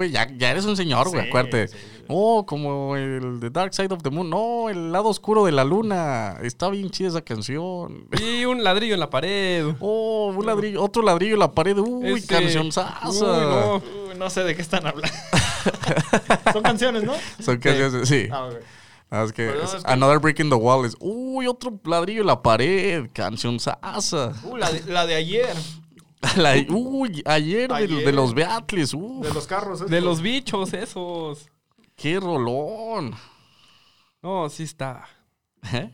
Güey, ya, ya eres un señor, güey, Sí, acuérdate. sí, sí. Oh, como el The Dark Side of the Moon. No, el lado oscuro de la luna. Está bien chida esa canción. Y un ladrillo en la pared. Oh, un ladrillo, otro ladrillo en la pared. Uy, Este, canción uy, sasa. no. Uy, no sé de qué están hablando. Son canciones, ¿no? Son canciones, sí. Ah. Ah, es que, Pero no, es- es que- Another Brick in the Wall es. Uy, otro ladrillo en la pared. Canción sasa. Uh, la, de, la de ayer. La- uy, ayer, de- Ayer. De, los Beatles. Uf, De los carros. De los bichos esos. qué rolón. No, sí está. ¿Eh?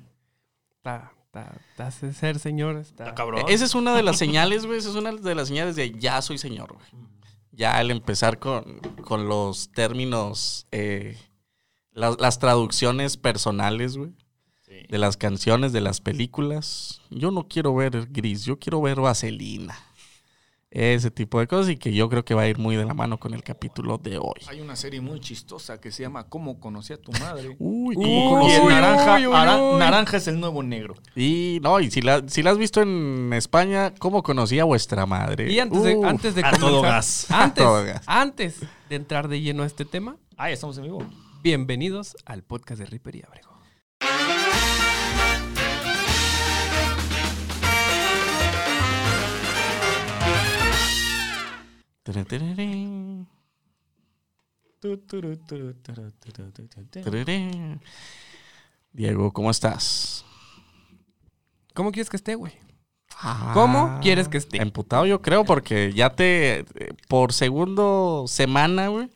Está, está, está ser señor. Está. Está cabrón. Esa es una de las señales, güey. Esa es una de las señales de ya soy señor, güey. Ya al empezar con, con los términos, eh, las, las traducciones personales, güey. De las canciones, de las películas. Yo no quiero ver gris, yo quiero ver vaselina. Ese tipo de cosas y que yo creo que va a ir muy de la mano con el capítulo de hoy. Hay una serie muy chistosa que se llama ¿Cómo conocí a tu madre? Uy, Uy, ¿cómo y conocí? el uy, naranja, uy, uy, naranja es el nuevo negro. Y no, y si la, si la has visto en España, ¿cómo conocí a vuestra madre? Y antes de, Uf. antes de a todo comenzar- gas. Antes, A todo gas. antes de entrar de lleno a este tema, Ah, ya estamos en vivo. bienvenidos al podcast de Ripper y Abrego. Diego, ¿cómo estás? ¿Cómo quieres que esté, güey? Ah, ¿Cómo quieres que esté? Emputado yo creo porque ya te, eh, por segundo semana, güey,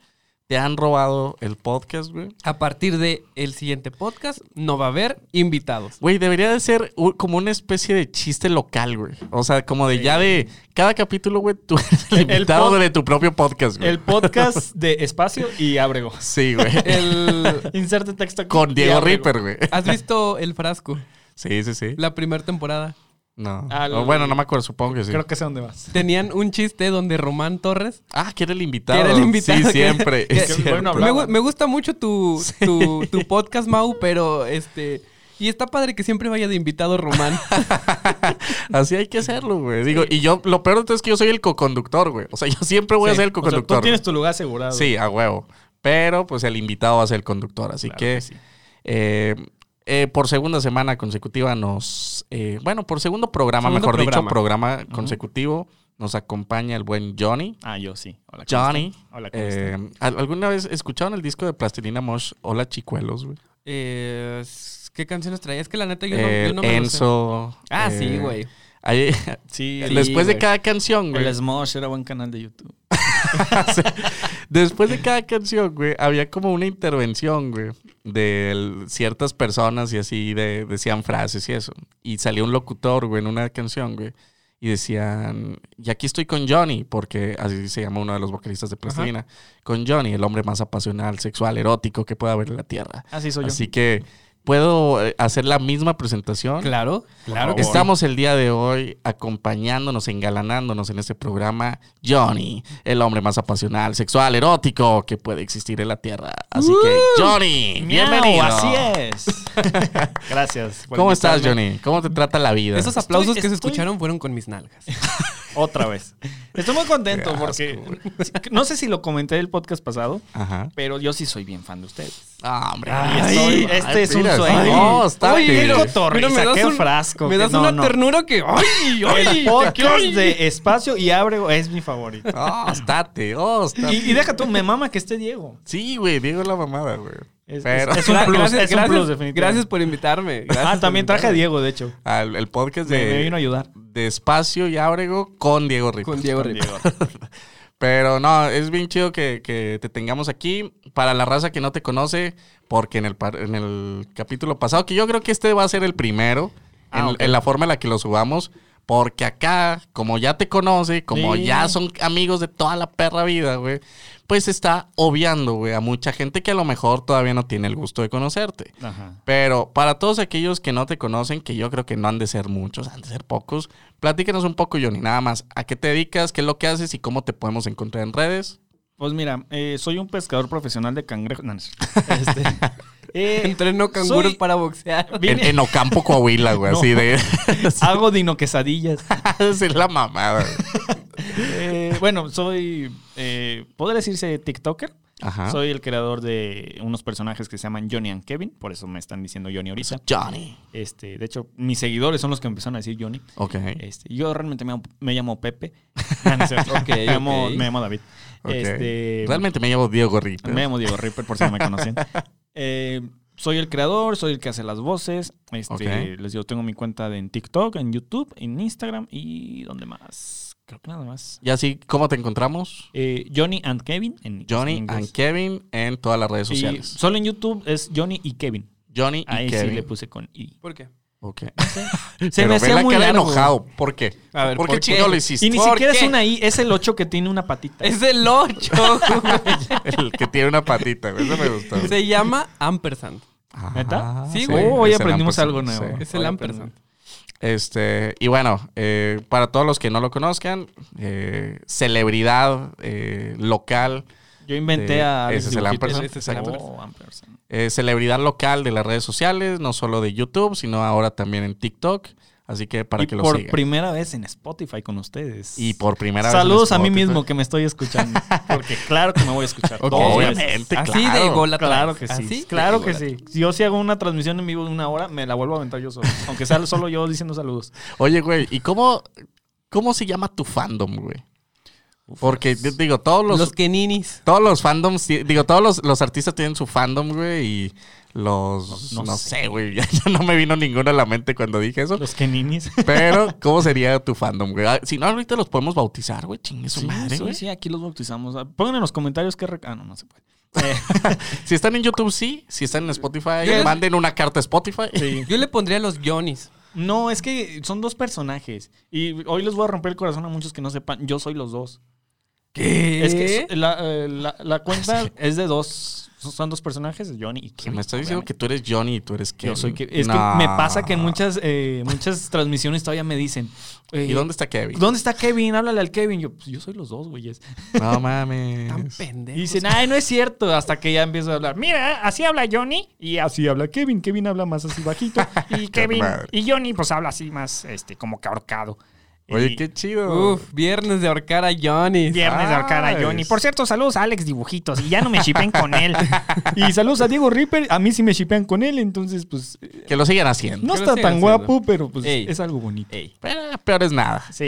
te han robado el podcast, güey. A partir de el siguiente podcast no va a haber invitados. Güey, debería de ser como una especie de chiste local, güey. O sea, como de ya de cada capítulo, güey, tú eres el invitado de tu propio podcast, güey. El podcast de Espacio y Ábrego. Sí, güey. El... Inserte texto. Con Diego. Ripper, güey. ¿Has visto El Frasco? Sí, sí, sí. La primera temporada. No. Al- O bueno, no me acuerdo, supongo que sí. Creo que sé dónde vas. Tenían un chiste donde Román Torres Ah, que era el invitado. Que era el invitado, Sí, que- siempre. que- bueno Me, gusta mucho tu, tu, tu podcast, Mau, pero este. Y está padre que siempre vaya de invitado Román. Así hay que hacerlo, güey. Digo, y yo, lo peor de todo es que yo soy el coconductor, güey. O sea, yo siempre voy a ser el O sea, coconductor. tú tienes tu lugar asegurado. Sí, a huevo. Pero, pues, el invitado va a ser el conductor. Así Claro que, que sí. eh, eh, por segunda semana consecutiva nos... eh, bueno, por segundo programa, Segundo mejor dicho, programa. consecutivo, nos acompaña el buen Johnny. Ah, yo sí. Hola, ¿cómo Johnny. Hola, ¿cómo Eh, ¿Alguna vez escucharon el disco de Plastilina Mosh, Hola Chicuelos, güey? Eh, ¿Qué canciones traía? Es que la neta yo no, yo no me lo sé. Enzo. Ah, eh, sí, güey. ahí- Sí, Sí, después de cada canción, güey. El Smosh era buen canal de YouTube. Después de cada canción, güey, había como una intervención, güey, de ciertas personas y así de, decían frases y eso. Y salía un locutor, güey, en una canción, güey. Y decían, y aquí estoy con Johnny, porque así se llama uno de los vocalistas de Plastilina. Con Johnny, el hombre más apasional, sexual, erótico que pueda haber en la Tierra. Así soy yo. Así que puedo eh, hacer la misma presentación. Claro, claro. que sí. Estamos el día de hoy acompañándonos, engalanándonos en este programa, Johnny, el hombre más apasional, sexual, erótico que puede existir en la Tierra. Así que, Johnny, Miau, bienvenido. Así es. Gracias. ¿Cómo estás. Johnny? ¿Cómo te trata la vida? Esos aplausos Estoy- que se escucharon fueron con mis nalgas. Otra vez. Estoy muy contento porque no sé si lo comenté el podcast pasado, Ajá. pero yo sí soy bien fan de ustedes. Ah, hombre. Ay, Ay, ay, este es un mira, sueño. No, está Oye, bien. qué un- frasco, Me das no, una no. ternura que. ¡Ay! ¡Ay! El podcast ay! de Espacio y Ábrego es mi favorito. Oh, estate, oh, estate. Y, y deja tú, me mama que esté Diego. Sí, güey, Diego la mamada, güey. Es, Pero es- es un plus, gracias, es un gracias, plus, definitivamente. gracias por invitarme. gracias Ah, también traje a. Diego, de hecho. al el podcast de, me vino a ayudar. de Espacio y Ábrego con Diego Rico. Con Diego. Diego. Pero no, es bien chido que, que te tengamos aquí. Para la raza que no te conoce, porque en el, en el capítulo pasado, que yo creo que este va a ser el primero, Ah, en, en la forma en la que lo subamos, porque acá, como ya te conoce, como Sí. ya son amigos de toda la perra vida, güey, pues está obviando, güey, a mucha gente que a lo mejor todavía no tiene el gusto de conocerte. Ajá. Pero para todos aquellos que no te conocen, que yo creo que no han de ser muchos, han de ser pocos, platícanos un poco, Johnny, nada más. ¿A qué te dedicas? ¿Qué es lo que haces? ¿Y cómo te podemos encontrar en redes? Pues mira, eh, soy un pescador profesional de cangrejos. No. Este, eh, Entreno canguros soy- para boxear. En, vine- en Ocampo, Coahuila, güey, No. así de... hago dino quesadillas. Esa es la mamada. güey. Eh, bueno, soy eh, podría decirse TikToker. Ajá. Soy el creador de unos personajes que se llaman Johnny and Kevin, por eso me están diciendo Johnny ahorita. Johnny. Este, de hecho, mis seguidores son los que empezaron a decir Johnny. Ok. Este, yo realmente me llamo, me llamo Pepe. Ah, no es cierto. Ok, me, llamo, ok. me llamo David. ok. Este, Realmente me llamo Diego Ripper. me llamo Diego Ripper, por si no me conocen. Eh, soy el creador, soy el que hace las voces. Este, Ok. Les digo, tengo mi cuenta de- en TikTok, en YouTube, en Instagram y ¿dónde más? Creo que nada más. Y así, ¿cómo te encontramos? Eh, Johnny and Kevin en Johnny en and Kevin en todas las redes Y sociales. solo en YouTube es Johnny y Kevin. Johnny y Ahí Kevin. sí le puse con I. ¿Por qué? Ok. Se Pero me hacía la muy cara largo. enojado. ¿Por qué? A ver, ¿por qué ¿por qué? chingado lo hiciste? Y ni ¿Por siquiera qué? es una I, es el 8 que tiene una patita. Es el 8. El que tiene una patita. Eso me gustó. Se llama Ampersand. Ajá, ¿Neta? Sí, güey. hoy aprendimos algo nuevo. sí. Es el Ampersand. Este, y bueno, eh, para todos los que no lo conozcan, eh, celebridad eh, local, Yo inventé de- a Alex ese es el ampersand, Ese es el exacto. Oh, ampersand. eh, celebridad local de las redes sociales, no solo de YouTube, sino ahora también en TikTok. Así que para y que lo por sigan. primera vez en Spotify con ustedes. Y por primera vez. en Saludos a mí mismo que me estoy escuchando. Porque claro que me voy a escuchar. Ok. todos. Obviamente, Así claro. de gol Claro que sí. ¿Así? Claro que sí. Si yo sí hago una transmisión en vivo de una hora, me la vuelvo a aventar yo solo. Aunque sea solo yo diciendo saludos. Oye, güey, ¿y cómo, cómo se llama tu fandom, güey? Porque, yo digo, todos los, Los Keninis. todos los fandoms, digo, todos los, los artistas tienen su fandom, güey, y los, no, No- no sé, güey, ya, ya no me vino ninguno a la mente cuando dije eso. Los Keninis. Pero, ¿cómo sería tu fandom, güey? Ah, Si no, ahorita los podemos bautizar, güey, chingue su Sí, madre, sí, güey. sí, aquí los bautizamos. Ah, Pongan en los comentarios qué... rec- Ah, no, no se puede. Eh, Si están en YouTube, sí. Si están en Spotify, manden una carta a Spotify. sí. Yo le pondría los Johnnies. No, es que son dos personajes. Y hoy les voy a romper el corazón a muchos que no sepan. Yo soy los dos. ¿Qué? Es que la, eh, la- la cuenta es de dos. Son dos personajes, Johnny y Kevin. me estás diciendo que tú eres Johnny y tú eres Kevin. Yo soy que, es que me pasa que en muchas, eh, muchas transmisiones todavía me dicen. eh, ¿Y dónde está Kevin? ¿Dónde está Kevin? Háblale al Kevin. Yo, pues, yo soy los dos, güeyes. No mames. Tan pendejo. Y dicen, ay, no es cierto. Hasta que ya empiezo a hablar. Mira, así habla Johnny y así habla Kevin. Kevin habla más así bajito. Y Kevin madre. y Johnny, pues habla así más, este, como que ahorcado. Oye, qué chido. Uf, viernes de ahorcar a Johnny. Viernes de ahorcar a. Johnny. Por cierto, saludos a Alex Dibujitos. Y ya no me shipen con él. y saludos a Diego Ripper. A mí sí me shipean con él. Entonces, pues, eh, Que lo sigan haciendo. no está tan haciendo. guapo, pero pues Ey. es algo bonito. Ey. Pero peor es nada. Sí.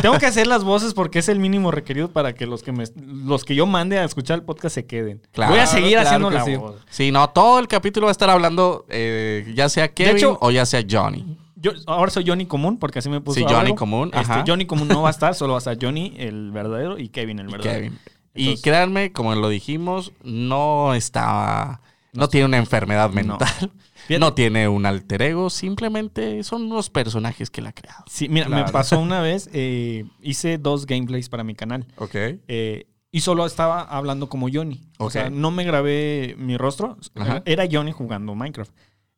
Tengo que hacer las voces porque es el mínimo requerido para que los que me, los que yo mande a escuchar el podcast se queden. Claro, Voy a seguir claro haciendo la sí. voz. Sí, no, todo el capítulo va a estar hablando eh, ya sea Kevin hecho- o ya sea Johnny. Yo ahora soy Johnny Común porque así me puso. Sí, Johnny. Común, Este, ajá. Johnny Común no va a estar, solo va a estar Johnny el verdadero y Kevin el Y verdadero. Kevin. y créanme, como lo dijimos, no está. No tiene una enfermedad mental. No tiene un alter ego. Simplemente son unos personajes que la ha creado. Sí, mira, me pasó una vez, eh, hice dos gameplays para mi canal. Ok. eh, y solo estaba hablando como Johnny. O Ok. sea, no me grabé mi rostro. Ajá. Era Johnny jugando Minecraft.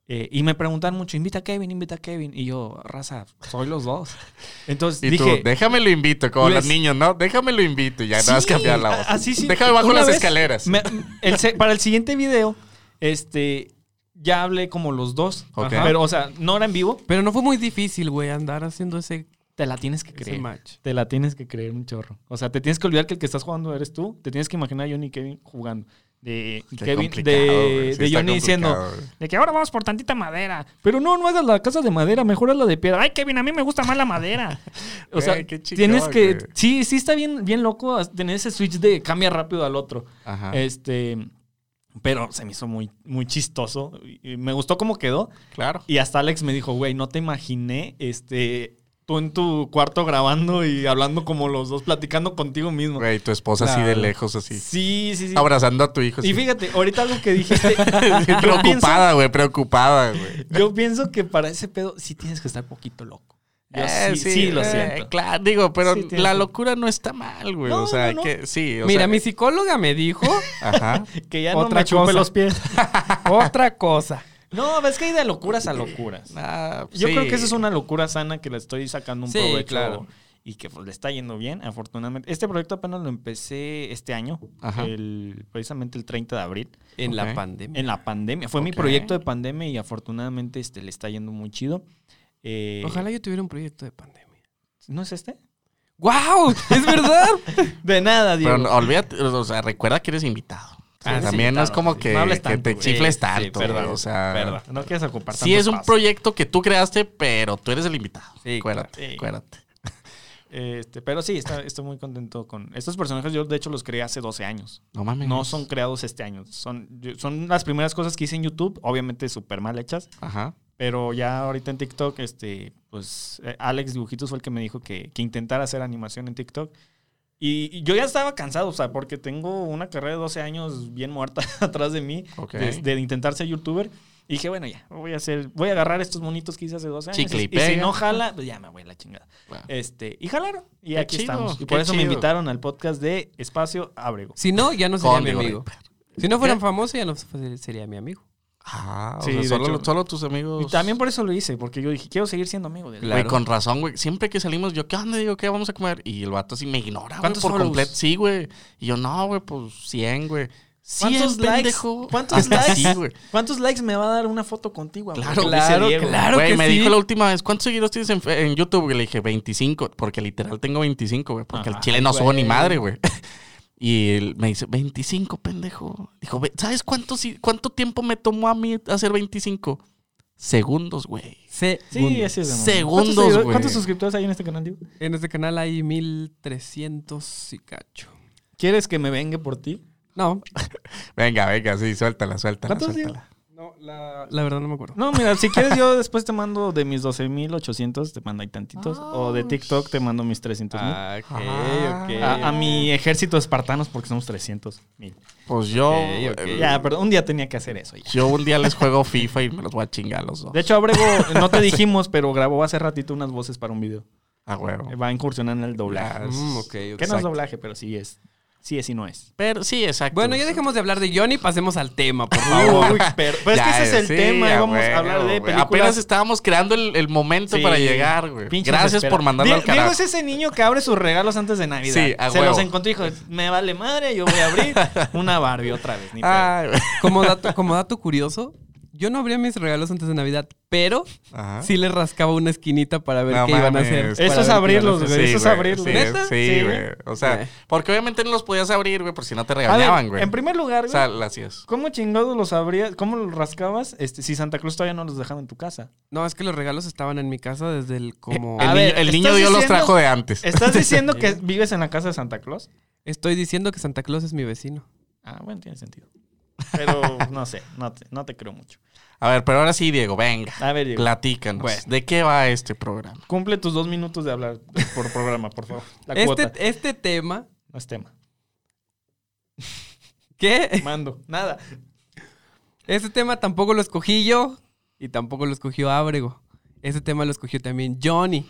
Eh, y me preguntan mucho, invita a Kevin, invita a Kevin. Y yo, raza, soy los dos. Entonces Y dije, tú, déjame lo invito, como les- los niños, ¿no? Déjame lo invito y ya no vas a Sí, cambiar la voz. Así sí. Déjame bajo Una las vez escaleras. me- el se- para el siguiente video, este, ya hablé como los dos. Ajá. Pero, o sea, no era en vivo. Pero no fue muy difícil, güey, andar haciendo ese, Te la tienes que creer. match. Te la tienes que creer un chorro. O sea, te tienes que olvidar que el que estás jugando eres tú. Te tienes que imaginar a Johnny y Kevin jugando. De Qué Kevin, de. Sí de Johnny diciendo de que ahora vamos por tantita madera. Pero no, no hagas la casa de madera, mejor la de piedra. Ay, Kevin, a mí me gusta más la madera. O sea, tienes que. güey. Sí, sí está bien, bien loco tener ese switch de cambia rápido al otro. Ajá. Este. Pero se me hizo muy, muy chistoso. y Me gustó cómo quedó. claro. Y hasta Alex me dijo, güey, no te imaginé este, tú en tu cuarto grabando y hablando como los dos, platicando contigo mismo. Güey, tu esposa así de lejos, así. Sí, sí, sí. Abrazando a tu hijo. Y fíjate, ahorita algo que dijiste. preocupada, güey, preocupada, güey. yo pienso que para ese pedo sí tienes que estar poquito loco. Yo Eh, sí, sí, lo eh, siento. Claro, digo, pero Sí, la locura no está mal, güey. No, o sea, no, no. que sí. O Mira, sea, mi psicóloga me dijo Ajá. Que ya no Otra me chupe cosa. los pies. otra cosa. No, ves que hay de locuras a locuras. Ah, Yo sí. creo que esa es una locura sana que le estoy sacando un Sí, provecho claro. y que pues, le está yendo bien, afortunadamente. Este proyecto apenas lo empecé este año, Ajá. el, precisamente el 30 de abril, En la pandemia. en la pandemia. Fue mi proyecto de pandemia y afortunadamente este, le está yendo muy chido. Eh, Ojalá yo tuviera un proyecto de pandemia. ¿No es este? ¡Wow! ¡Es verdad! De nada, Diego. Pero no, olvídate, o sea, recuerda que eres invitado. Ah, sí, también no es como sí. que, No te chifles Sí, tanto. perdón, güey, o sea, perdón. No quieres ocupar sí tanto es un proyecto que tú creaste, pero tú eres el invitado. Sí, acuérdate, sí. acuérdate. Este, pero sí, está- estoy muy contento con estos personajes. Yo, de hecho, los creé hace 12 años. No mames. No son creados este año. Son, son las primeras cosas que hice en YouTube, obviamente súper mal hechas. Ajá. Pero ya ahorita en TikTok, este, pues eh, Alex Dibujitos fue el que me dijo que, que intentara hacer animación en TikTok. Y, y yo ya estaba cansado, o sea, porque tengo una carrera de 12 años bien muerta atrás de mí, Ok. de, de intentar ser youtuber. Y dije, bueno, ya, voy a hacer, voy a agarrar estos monitos que hice hace 12 años. Chicle y y, si no jala, pues ya me voy a la chingada. Bueno. Este, y jalaron. Y Qué aquí chido, estamos. Y qué por eso me chido. invitaron al podcast de Espacio Ábrego. Si no, ya no sería Con mi amigo. Si no fueran ¿Qué? famosos, ya no sería mi amigo. Ah, o Sí, sea, solo, hecho. solo tus amigos. Y también por eso lo hice, porque yo dije, quiero seguir siendo amigo de él. Claro. Güey, con razón, güey. Siempre que salimos, yo, ¿qué onda? Digo, ¿qué vamos a comer? Y el vato así me ignora, güey, ¿Cuántos por completo. Sí, güey. Y yo, no, güey, pues 100, güey. 100, ¿Cuántos likes? pendejo. ¿Cuántos likes? Sí, güey. ¿Cuántos likes me va a dar una foto contigo? amor? Claro, claro, Diego. claro. Güey, que me sí. dijo la última vez, ¿cuántos seguidores tienes en, YouTube? Y le dije, 25, porque literal tengo 25, güey, porque el chile no subo ni güey. madre, güey. Y él me dice, 25, pendejo. Dijo, "Ve, ¿sabes cuánto, si- cuánto tiempo me tomó a mí hacer 25? Segundos, güey. Se Sí, así es. Segundos, ¿Cuántos, güey. ¿Cuántos suscriptores hay en este canal, Diego? En este canal hay 1300 y cacho. ¿Quieres que me vengue por ti? No, Venga, venga, sí, suéltala, suéltala, ¿Cuántos, suéltala. No la, la verdad no me acuerdo. No, mira, si quieres yo después te mando de mis 12.800, te mando ahí tantitos. o de TikTok te mando mis 300 mil. Ah, ok, Ah. ok. A, a mi ejército de espartanos porque somos 300 mil. Pues yo, eh, Ya, pero un día tenía que hacer eso. ya. yo un día les juego FIFA y me los voy a chingar a los dos. De hecho, Abrego, no te dijimos, pero grabó hace ratito unas voces para un video. A huevo. Va a incursionar en el doblaje. Mm, ok, ok. Que no es doblaje, pero sí es. Sí es y no es. Pero sí, exacto. Bueno, ya dejemos de hablar de Johnny, pasemos al tema, por favor. Uy, pero, pero es que Ya, ese es el sí, tema. a Íbamos huevo, a hablar de películas. Apenas estábamos creando el, el momento Sí. para llegar, güey. Pinche Gracias por mandarlo al carajo. Diego es ese niño que abre sus regalos antes de Navidad. Sí, a Se huevo. los encontró y dijo, me vale madre, yo voy a abrir una Barbie otra vez. Ni güey. Como dato, como dato curioso, yo no abría mis regalos antes de Navidad, pero Ajá. sí les rascaba una esquinita para ver No qué iban a hacer. Eso es abrirlos, güey. eso es abrirlo. Sí, ¿Neta? sí, Sí. güey. O sea, Eh. porque obviamente no los podías abrir, güey, por si no te regañaban, güey. en primer lugar, O sea, güey. ¿cómo chingados los abrías? ¿Cómo los rascabas este, si Santa Cruz todavía no los dejaba en tu casa? No, es que los regalos estaban en mi casa desde el como... A El, ver, niño, el niño ¿estás Dios los trajo de antes. ¿Estás diciendo que vives en la casa de Santa Claus? Estoy diciendo que Santa Claus es mi vecino. Ah, bueno, tiene sentido. Pero no sé, no te, no te creo mucho. A ver, pero ahora sí, Diego, venga. A ver, Diego, Platícanos. Bueno. ¿De qué va este programa? cumple tus dos minutos de hablar por programa, por favor. La Este, cuota. este tema... No es tema. ¿Qué? Mando. Nada. Este tema tampoco lo escogí yo y tampoco lo escogió Ábrego. Este tema lo escogió también Johnny.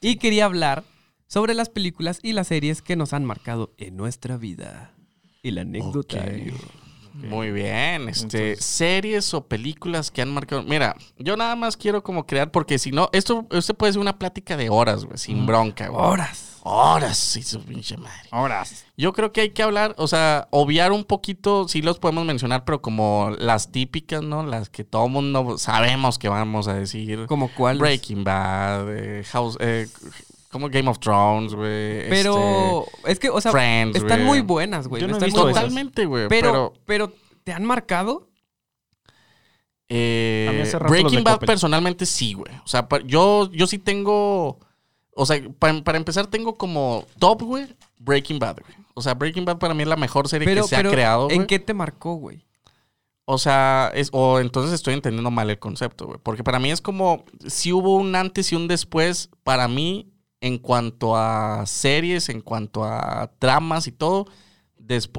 Y quería hablar sobre las películas y las series que nos han marcado en nuestra vida. Y la anécdota. Muy bien, este, Entonces- series o películas que han marcado. Mira, yo nada más quiero como crear, porque si no, esto, esto puede ser una plática de horas, güey, sin bronca, güey. Horas. Horas, sí, su pinche madre. Ahora. Yo creo que hay que hablar, o sea, obviar un poquito, sí los podemos mencionar, pero como las típicas, ¿no? Las que todo mundo sabemos que vamos a decir. ¿Como cuál? Breaking Bad, eh, House, eh, como Game of Thrones, güey. Pero es que, o sea, este, Friends, están muy buenas, güey. Yo no he visto. Totalmente, güey. Pero, Pero, pero, ¿te han marcado? eh, A mí hace rato los Breaking Bad Coppel. personalmente sí, güey. O sea, pa- yo, yo sí tengo. O sea, pa- para empezar, tengo como top, güey, Breaking Bad, güey. O sea, Breaking Bad para mí es la mejor serie Pero, que se pero ha creado. ¿en qué te marcó, güey? O sea, es, o entonces estoy entendiendo mal el concepto, güey. Porque para mí es como si hubo un antes y un después para mí en cuanto a series, en cuanto a tramas y todo,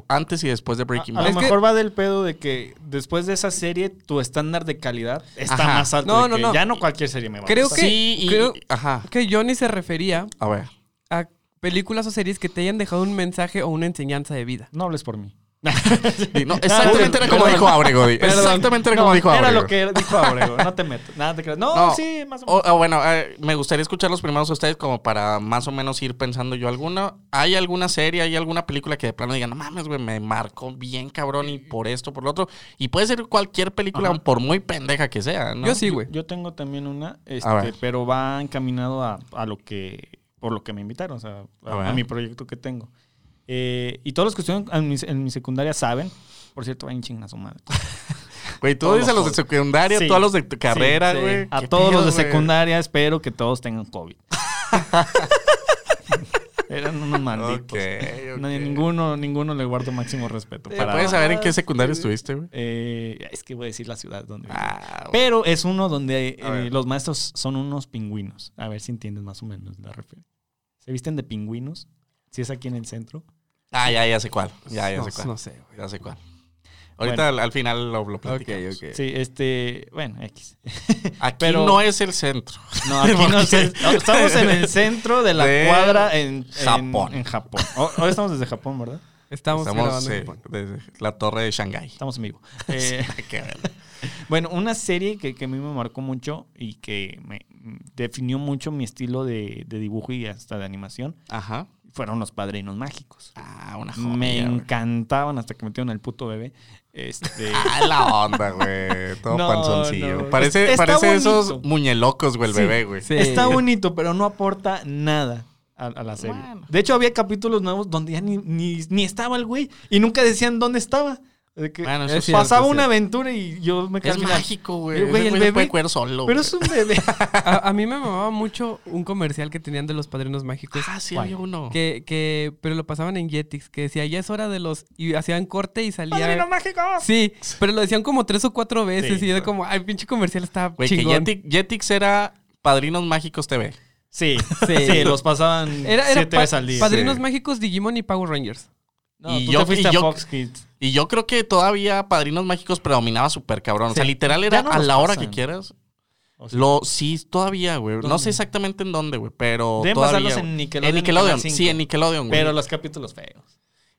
antes y después de Breaking A, a Bad. lo Es que- mejor va del pedo de que después de esa serie tu estándar de calidad está Ajá. más alto. No, no, que no. Ya no cualquier serie me va Creo a gustar. que- sí, y, creo- ajá. Que Johnny se refería A ver. a películas o series que te hayan dejado un mensaje o una enseñanza de vida. No hables por mí. No, exactamente era como dijo Abrego. Exactamente era como dijo Abrego. Era lo que dijo Abrego. No te meto. Nada te creas. No, No. sí, más o menos. o bueno, eh, me gustaría escuchar los primeros a ustedes como para más o menos ir pensando yo alguna. ¿Hay alguna serie, hay alguna película que de plano digan, no mames, güey, me marcó bien cabrón y por esto, por lo otro? Y puede ser cualquier película, Ajá. por muy pendeja que sea, ¿no? Yo sí, güey. Yo tengo también una, este, pero va encaminado a, a lo que por lo que me invitaron, o sea, a mi proyecto que tengo. Eh, y todos los que estuvieron en mi, en mi secundaria saben, por cierto, vayan chingan a su madre. Güey, tú Todos dices a los de secundaria, Sí. tú a los de tu carrera, Sí, sí. güey. A ¿Qué todos los de güey? secundaria, espero que todos tengan COVID. Eran unos malditos. Ok, ok. No, ninguno, ninguno le guardo máximo respeto. Para- ¿Puedes saber en qué secundaria estuviste, güey? Eh, es que voy a decir la ciudad donde. Ah. Pero es uno donde eh, los maestros son unos pingüinos. A ver si entiendes más o menos la referencia. ¿Se visten de pingüinos? Si es aquí en el centro. Ah, ya, ya sé cuál. Ya, ya no, sé cuál. no sé, güey. Ya sé cuál. Ahorita al, al final lo, lo platicamos. Ok, ok. Sí, este. Bueno, X. Aquí Pero- no es el centro. No, aquí no sé. No, Estamos en el centro de la De cuadra en, Japón. En, Japón. Hoy estamos desde Japón, ¿verdad? Estamos, Estamos grabando en Japón. desde la torre de Shanghái. Estamos en vivo. Eh, bueno, una serie que, que a mí me marcó mucho y que me definió mucho mi estilo de, de dibujo y hasta de animación Ajá. fueron los padrinos mágicos. Ah, una joya. Me encantaban hasta que metieron al puto bebé. Este. Ah, la onda, güey. Todo No, panzoncillo. no. Parece, Está parece esos muñelocos, güey, el Sí. bebé, güey. Sí. Está bonito, pero no aporta nada a, a la serie. Bueno. De hecho, había capítulos nuevos donde ya ni, ni, ni estaba el güey y nunca decían dónde estaba. De que Bueno, eso Es sí. cierto, pasaba sí. una aventura y yo me quedé Es mágico, güey. Eh, güey, el güey bebé- puede solo. Pero güey. es un bebé. A, a mí me mamaba mucho un comercial que tenían de los padrinos mágicos. Ah, sí, ¿Cuál? había uno. Que, que, pero lo pasaban en Jetix, que decía, ya es hora de los... Y hacían corte y salía... ¡Padrino mágico! Sí, pero lo decían como tres o cuatro veces Sí. y era como, ay, pinche comercial está Güey, que chingón. Jetix, Jetix era Padrinos Mágicos TV. Sí, Sí. sí, los pasaban Era, era siete pa- veces al día. Padrinos Sí. Mágicos, Digimon y Power Rangers. No, Y tú yo- te fuiste y yo- a Fox Kids. Y yo creo que todavía Padrinos Mágicos predominaba súper cabrón. O sea, literal era no a la hora pasan. que quieras. O sea, Lo, sí, todavía, güey. No sé exactamente en dónde, güey, pero Deben todavía. pasarlos en. Nickelodeon En Nickelodeon, Canal 5. sí, en Nickelodeon, güey. Pero los capítulos feos.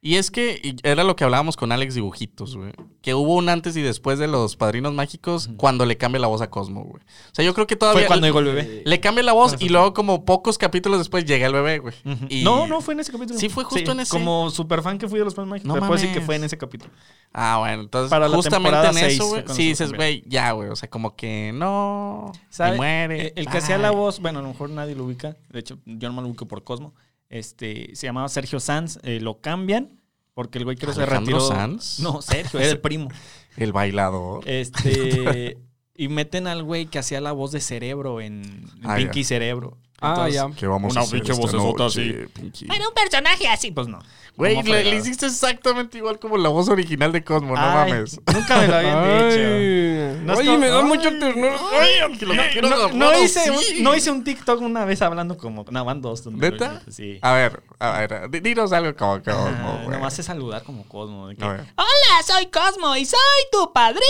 Y es que era lo que hablábamos con Alex Dibujitos, güey. Que hubo un antes y después de los Padrinos Mágicos cuando le cambia la voz a Cosmo, güey. O sea, yo creo que todavía Fue cuando le, llegó el bebé. le cambia la voz y luego como pocos capítulos después llega el bebé, güey. Y- No, no fue en ese capítulo. Sí, fue justo en ese. Como super fan que fui de los Padrinos Mágicos. No te puedo decir que fue en ese capítulo. Ah, bueno, entonces Para la justamente temporada en eso, güey. Sí dices, güey, ya, güey. O sea, como que no. ¿Sabe? Y muere. Eh, El que hacía la voz, bueno, a lo mejor nadie lo ubica. De hecho, yo no me lo ubico por Cosmo. Este, se llamaba Sergio Sanz. eh, lo cambian porque el güey creo que se ¿Alejandro retiró. Sanz? No, Sergio, era el primo. El bailador. Este. y meten al güey que hacía la voz de cerebro en, Ah, Pinky. Cerebro. Ah, ya. Que vamos Una a hacer pinche esta vocesota noche, Pinky? Era un personaje así, pues no. Güey, ¿Cómo le, hiciste exactamente igual como la voz original de Cosmo, no Ay, mames. Nunca me lo habían dicho. Ay, No es Oye, como- me da Ay. mucho ternura. Ay, que lo quiero No, agarrar, no hice un, no hice un TikTok una vez hablando como. No, van dos. donde lo ¿Neta? hice, Sí. A ver, a ver, di- dinos algo como Cosmo, Ah, güey. nomás es saludar como Cosmo. de que, A ver. Hola, soy Cosmo y soy tu padrino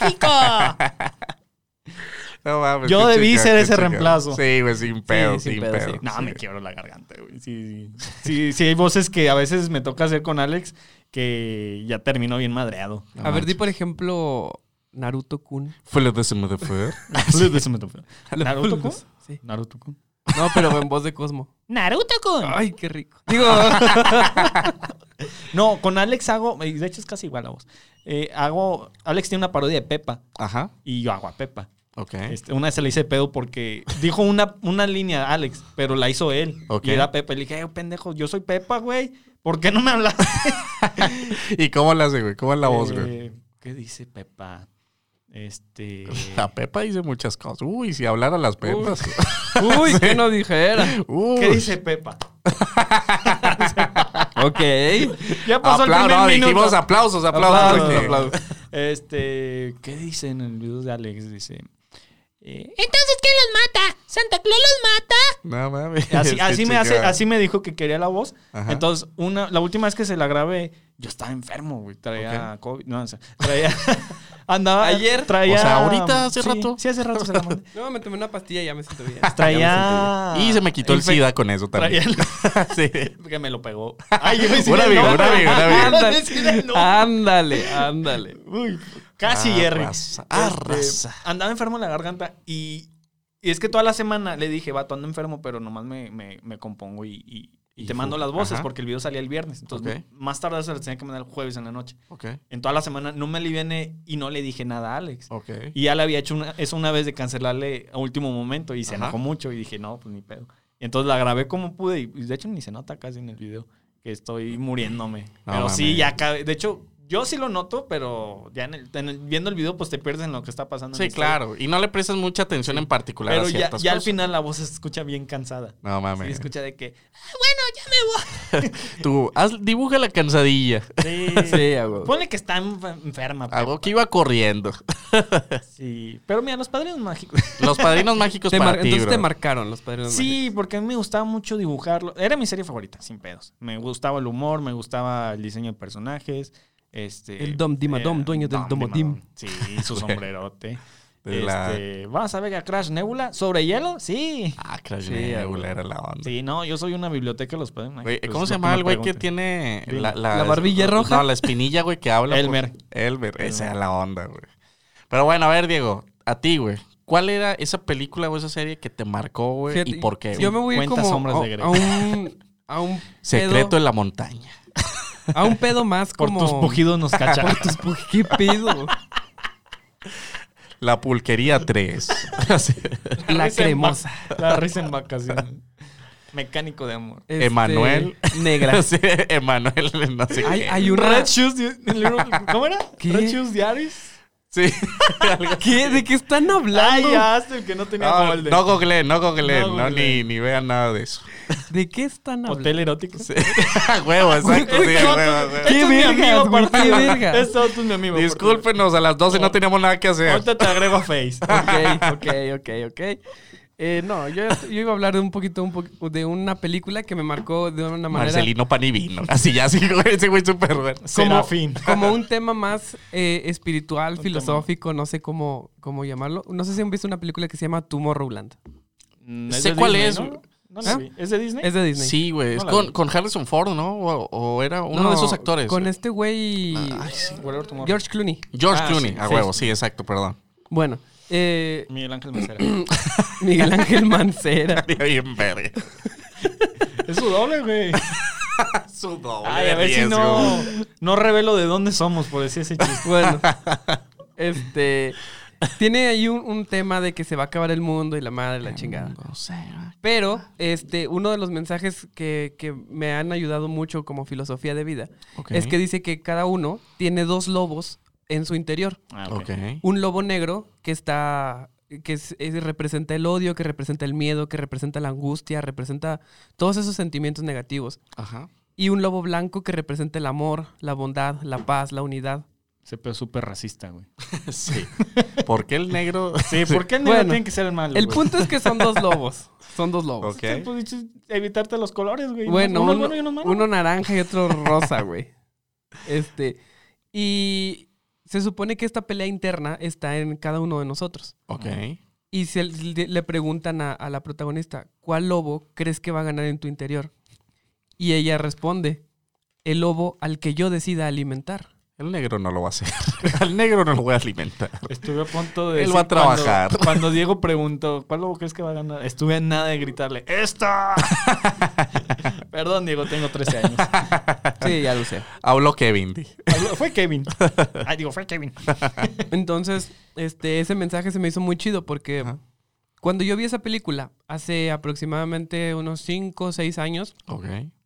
mágico. No mames, Yo debí ser ese reemplazo. Sí, güey, sin pedo, sin sin, pedo, pedo. sí. No, sí. me quiebro la garganta, güey. Sí, sí. Sí, sí, hay voces que a veces me toca hacer con Alex que ya terminó bien madreado. No A ver, di por ejemplo Naruto Kun. Follow this motherfucker. ¿Naruto kun? Sí. Naruto kun. No, pero en voz de Cosmo. Naruto-kun. Ay, qué rico. Digo, No, con Alex hago, y de hecho es casi igual a vos. Eh, hago, Alex tiene una parodia de Pepa Ajá, y yo hago a Pepa. Este, una vez se le hice pedo porque dijo una, una línea a Alex, pero la hizo él. Y era Pepa. Y le dije, "Eh, pendejo, yo soy Pepa, güey. ¿Por qué no me hablaste? ¿Y cómo la hace, güey? ¿Cómo es la voz, güey? Eh, ¿Qué dice Pepa? Este. La Pepa dice muchas cosas. Uy, si hablara las Pepas. uy, que no dijera. Uy. ¿Qué dice Pepa? Ok. Ya pasó el Apla- primer no, minuto. dijimos aplausos, aplausos. Aplausos. Este. ¿Qué dice en el video de Alex? Dice. Eh, Entonces, ¿quién los mata? ¿Santa Claus los mata? No mames. así, me hace, así me dijo que quería la voz. Ajá. Entonces, una, la última vez que se la grabé, yo estaba enfermo, güey. Traía COVID. No, o sea, traía. andaba. Ayer. Traía. O sea, ahorita, hace sí, rato. Sí, hace rato se la mandé. No, me tomé una pastilla y ya me siento bien. Traía. Y se me quitó el SIDA con eso Traía también. sí. que me lo pegó. Ay, yo me Un amigo, un amigo, un amigo. Ándale, ándale, ándale. Uy, casi Jerry. Arrasa, Este, arrasa. andaba enfermo en la garganta y, y es que toda la semana le dije, vato, ando enfermo, pero nomás me, me, me compongo y, y- te mando las voces ajá. porque el video salía el viernes. Entonces, más tarde se las tenía que mandar el jueves en la noche. Ok, En toda la semana no me aliviané y no le dije nada a Alex. ok. Y ya le había hecho una, eso una vez de cancelarle a último momento y se Ajá. enojó mucho y dije, no, pues ni pedo. Y entonces la grabé como pude y de hecho ni se nota casi en el video que estoy muriéndome. No pero sí, mames. ya acabé. De hecho, yo sí lo noto, pero ya en el- en el- viendo el video pues te pierdes en lo que está pasando. en Sí, claro. Y no le prestas mucha atención en particular Pero a ya, ciertas ya al cosas. final la voz se escucha bien cansada. No Sí, mames. escucha de que... Tú, haz, dibuja la cansadilla. Sí, Sí, huevo. Ponle que está enf- enferma. Algo que iba corriendo. Sí. Pero mira, los padrinos mágicos. Los padrinos mágicos Te para ti, entonces te marcaron los padrinos. Sí, porque a mí me gustaba mucho dibujarlo. Era mi serie favorita, sin pedos. Me gustaba el humor, me gustaba el diseño de personajes. Este, El Dom Dimadom, dueño del Dom Domodim. Sí, su sombrerote. La- Este, ¿Vas a ver a Crash Nebula sobre hielo? Sí. Ah, Crash Sí, Nebula era la onda. Sí, no, yo soy una biblioteca de los padrinos Güey, mágicos, ¿Cómo se llama el güey que tiene Dime. la, ¿La barbilla roja? No, la espinilla, güey, que habla. por- Elmer. Elmer, esa era la onda, güey. Pero bueno, a ver, Diego, a ti, güey. ¿Cuál era esa película o esa serie que te marcó, güey? ¿Y por qué? Yo me voy a ir 50 como sombras a, de Grey. a un a un Secreto en la montaña. A un pedo más Por como tus pujidos nos cachan. Por tus pu- ¿Qué pedo? La pulquería 3. La cremosa. La risa en vacaciones. Mecánico de amor. Este, Emanuel. Negra. Sí, Emanuel, no sé Hay, qué. hay una Red Shoes. ¿Cómo era? ¿Qué? Red Shoes Diaries. Sí. ¿Qué? ¿De qué están Ay, hablando? ya, hasta el que no tenía No, molde. no googleen, no googleen, No no, ni, ni vean nada de eso. ¿De qué están hablando? Hotel erótico. Sí. huevo, exacto. Sí, huevo. ¿Qué es mi vergas, amigo. ¿Qué vergas? Este otro es mi amigo. Discúlpenos, a las 12 no teníamos nada que hacer. Ahorita te agrego a Face. Ok, ok, ok, ok. Eh, no, yo, yo iba a hablar de un poquito un po- de una película que me marcó de una manera Marcelino Panivino. Así ya, así, ese güey súper bueno. como, Serafín. como un tema más eh, espiritual, Un filosófico, no sé cómo, cómo llamarlo. No sé si han visto una película que se llama Tomorrowland. Mm, Sé cuál Disney, es, ¿no? No la ¿Ah? vi. ¿Es de Disney? Es de Disney. Sí, güey. Es No con, con Harrison Ford, ¿no? O, o era uno No, de esos actores. Con este güey. Sí. George Clooney. George Ah, Clooney, sí, a sí. huevo, sí, exacto, perdón. Bueno, eh, Miguel Ángel Mancera. Miguel Ángel Mancera. Es su doble, güey. Su doble Ay, a ver si no, no revelo de dónde somos por decir ese chiste. Bueno, este. Tiene ahí un, un tema de que se va a acabar el mundo y la madre, la chingada. No sé. Pero, este, uno de los mensajes que, que me han ayudado mucho como filosofía de vida es que dice que cada uno tiene dos lobos en su interior. Ah, Ok. Un lobo negro que está. que es- es- representa el odio, que representa el miedo, que representa la angustia, representa todos esos sentimientos negativos. Ajá. Y un lobo blanco que representa el amor, la bondad, la paz, la unidad. Ese pedo es súper racista, güey. Sí. ¿Por qué el negro? Sí, ¿por qué el negro Bueno, tiene que ser el malo? El güey? punto es que son dos lobos. Son dos lobos. Ok. Sí, pues, evitarte los colores, güey. Bueno, uno, uno, bueno y uno malo. uno naranja y otro rosa, güey. Este. Y se supone que esta pelea interna está en cada uno de nosotros. Ok. Y se le preguntan a, a la protagonista, ¿cuál lobo crees que va a ganar en tu interior? Y ella responde, el lobo al que yo decida alimentar. El negro no lo va a hacer. Al negro no lo voy a alimentar. Estuve a punto de. Él decir va a trabajar. Cuando, cuando Diego preguntó, ¿cuál lobo crees que va a ganar? Estuve a nada de gritarle, ¡Esta! Perdón, Diego, tengo 13 años. Sí, ya lo sé. Habló Kevin. Habló- Fue Kevin. Ay, digo, fue Kevin. Entonces, este, ese mensaje se me hizo muy chido porque Ajá. cuando yo vi esa película, hace aproximadamente unos 5 o 6 años,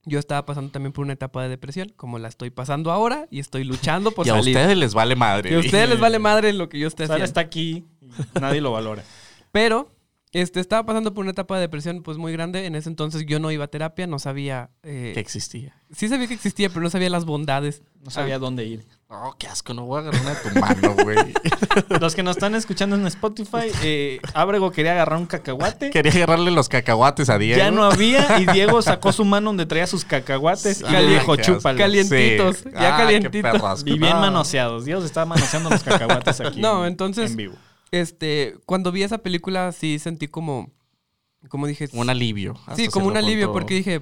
yo estaba pasando también por una etapa de depresión, como la estoy pasando ahora, y estoy luchando por y a salir. ustedes les vale madre. Y a ustedes les vale madre lo que yo esté Sara haciendo. está aquí y nadie lo valora. Pero este, estaba pasando por una etapa de depresión pues muy grande. En ese entonces yo no iba a terapia, no sabía... eh, Que existía. sí sabía que existía, pero no sabía las bondades. No sabía dónde ir. Oh, qué asco. No voy a agarrar una de tu mano, güey. Los que nos están escuchando en Spotify, eh, Ábrego quería agarrar un cacahuate. Quería agarrarle los cacahuates a Diego. Ya no había y Diego sacó su mano donde traía sus cacahuates y Ah, le dijo. Calientitos, Sí. ya Ah, calientitos. Y bien No. manoseados. Dios estaba manoseando los cacahuates aquí. No, en- entonces- En vivo. Este, cuando vi esa película sí sentí como... Como dije... Un alivio. Sí, como un alivio, punto. porque dije,